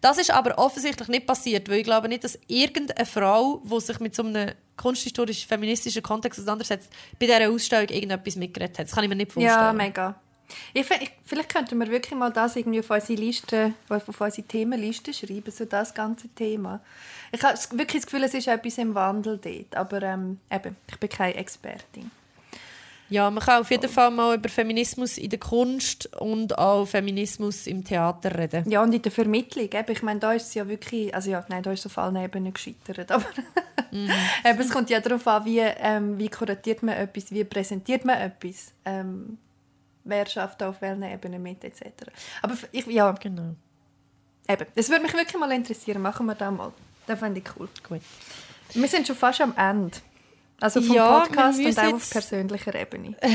Das ist aber offensichtlich nicht passiert, weil ich glaube nicht, dass irgendeine Frau, die sich mit so einem kunsthistorisch feministischen Kontext auseinandersetzt, bei dieser Ausstellung irgendetwas mitgeredet hat. Das kann ich mir nicht vorstellen. Ja, mega. Ich, vielleicht könnten wir wirklich mal das irgendwie auf unsere Liste, auf unsere Themenliste schreiben, so das ganze Thema. Ich habe wirklich das Gefühl, es ist etwas im Wandel dort, aber ähm, eben, ich bin keine Expertin. Ja, man kann auf jeden Fall mal über Feminismus in der Kunst und auch Feminismus im Theater reden. Ja, und in der Vermittlung, eben, ich meine, da ist es ja wirklich, also ja, nein, da ist es auf allen Ebenen gescheitert, aber eben, es kommt ja darauf an, wie, ähm, wie kuratiert man etwas, wie präsentiert man etwas, ähm, wer schafft auf welchen Ebenen mit, etc. Aber ich, ja, Genau. eben, es würde mich wirklich mal interessieren, machen wir das mal. Das fände ich cool. Gut. Wir sind schon fast am Ende. Also vom Ja, Podcast und auch auf persönlicher Ebene.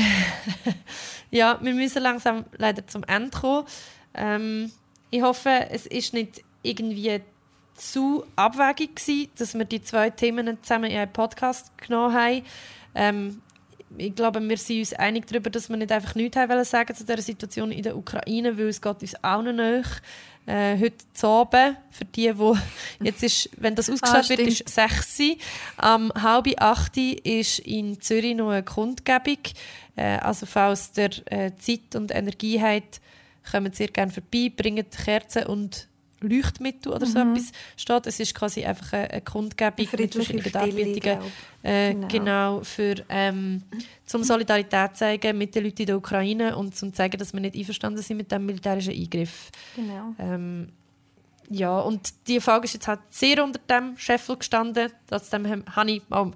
Ja, wir müssen langsam leider zum Ende kommen. Ähm, ich hoffe, es ist nicht irgendwie zu abwägig gewesen, dass wir die zwei Themen zusammen in einen Podcast genommen haben. Ähm, ich glaube, wir sind uns einig darüber, dass wir nicht einfach nichts haben sagen zu dieser Situation in der Ukraine, weil es geht uns auch noch nach. Äh, heute zu Abend, für die, wo jetzt ist, wenn das ausgestrahlt Ah, wird, ist 6 Uhr. Am halb acht ist in Zürich noch eine Kundgebung. Äh, also falls ihr äh, Zeit und Energie habt, kommt sehr gerne vorbei, bringt Kerzen und Leuchtmittel oder so etwas steht. Es ist quasi einfach eine, eine Kundgebung mit verschiedenen Darbietungen. Äh, Genau. genau. für ähm, zum Solidarität zeigen mit den Leuten in der Ukraine und zum zeigen, dass wir nicht einverstanden sind mit dem militärischen Eingriff. Genau. Ähm, ja, und die Frage ist jetzt halt sehr unter dem Scheffel gestanden. Trotzdem habe ich, oh,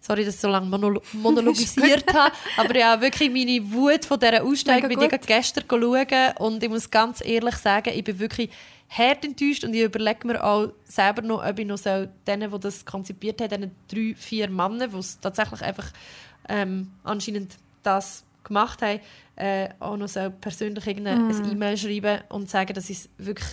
sorry, dass ich so lange monolo monologisiert habe, aber ja, wirklich meine Wut von dieser Aussteigung bin ich gestern schauen und ich muss ganz ehrlich sagen, ich bin wirklich hart enttäuscht und ich überlege mir auch selber noch, ob ich noch so denen, die das konzipiert haben, diesen drei, vier Männern, die es tatsächlich einfach ähm, anscheinend das gemacht haben, äh, auch noch so persönlich irgendeine Mm. E-Mail schreiben und sagen, dass ich es wirklich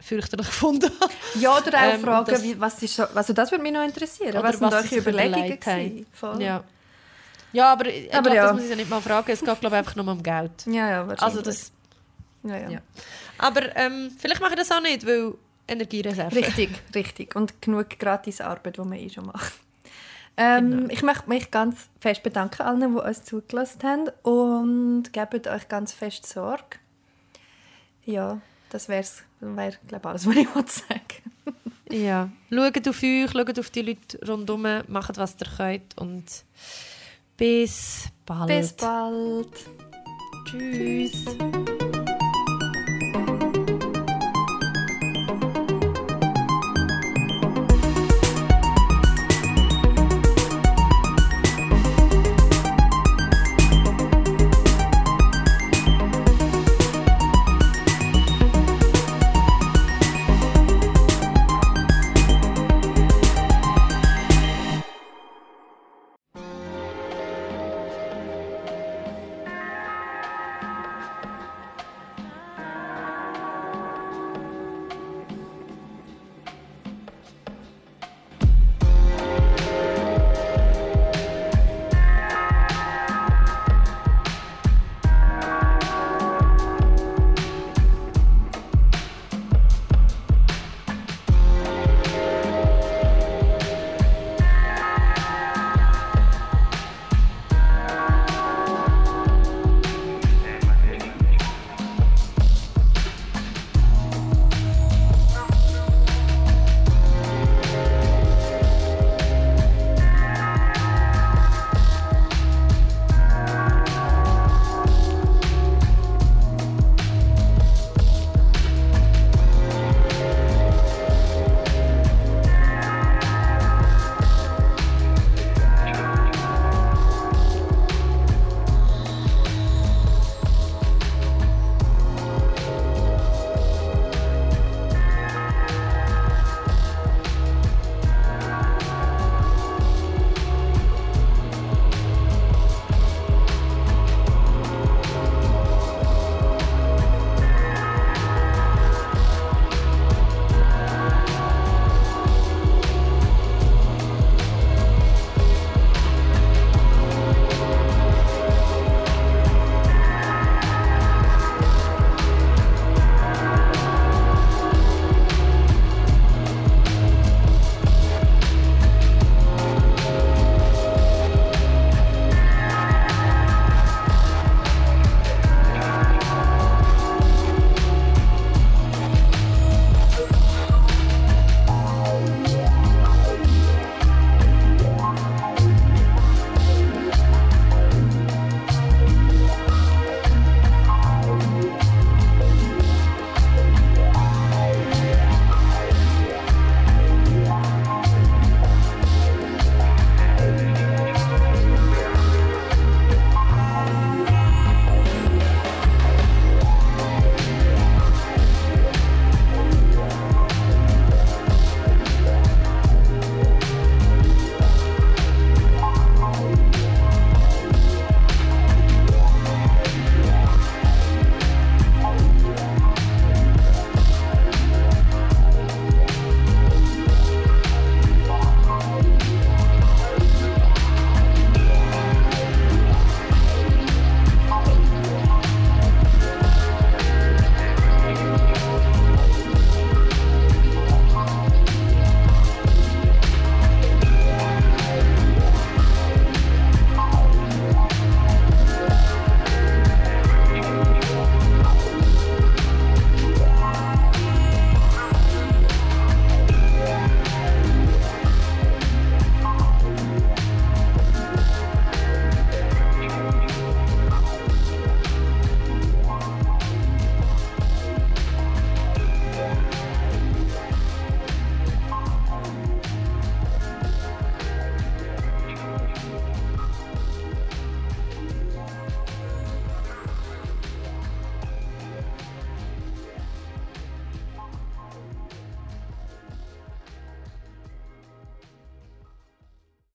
fürchterlich gefunden habe. Ja, oder auch Ähm, fragen, das- wie, was ist, so- also das würde mich noch interessieren. Was sind eure Überlegungen? Voll. Ja. Ja, aber ich Aber glaube, ja. das muss ich ja nicht mal fragen. Es geht, glaube ich, einfach nur um Geld. ja, ja, wahrscheinlich. Also das, ja, ja. ja. Aber ähm, vielleicht mache ich das auch nicht, weil Energiereserve. Richtig, richtig. Und genug gratis Arbeit, die man eh schon macht. Ähm, Genau. Ich möchte mich ganz fest bedanken allen, die uns zugelassen haben und gebt euch ganz fest Sorge. Ja, das wäre, wär, glaube alles, was ich wollte sagen Ja. Schaut auf euch, schaut auf die Leute rundherum, macht, was ihr könnt und bis bald. Bis bald. Tschüss.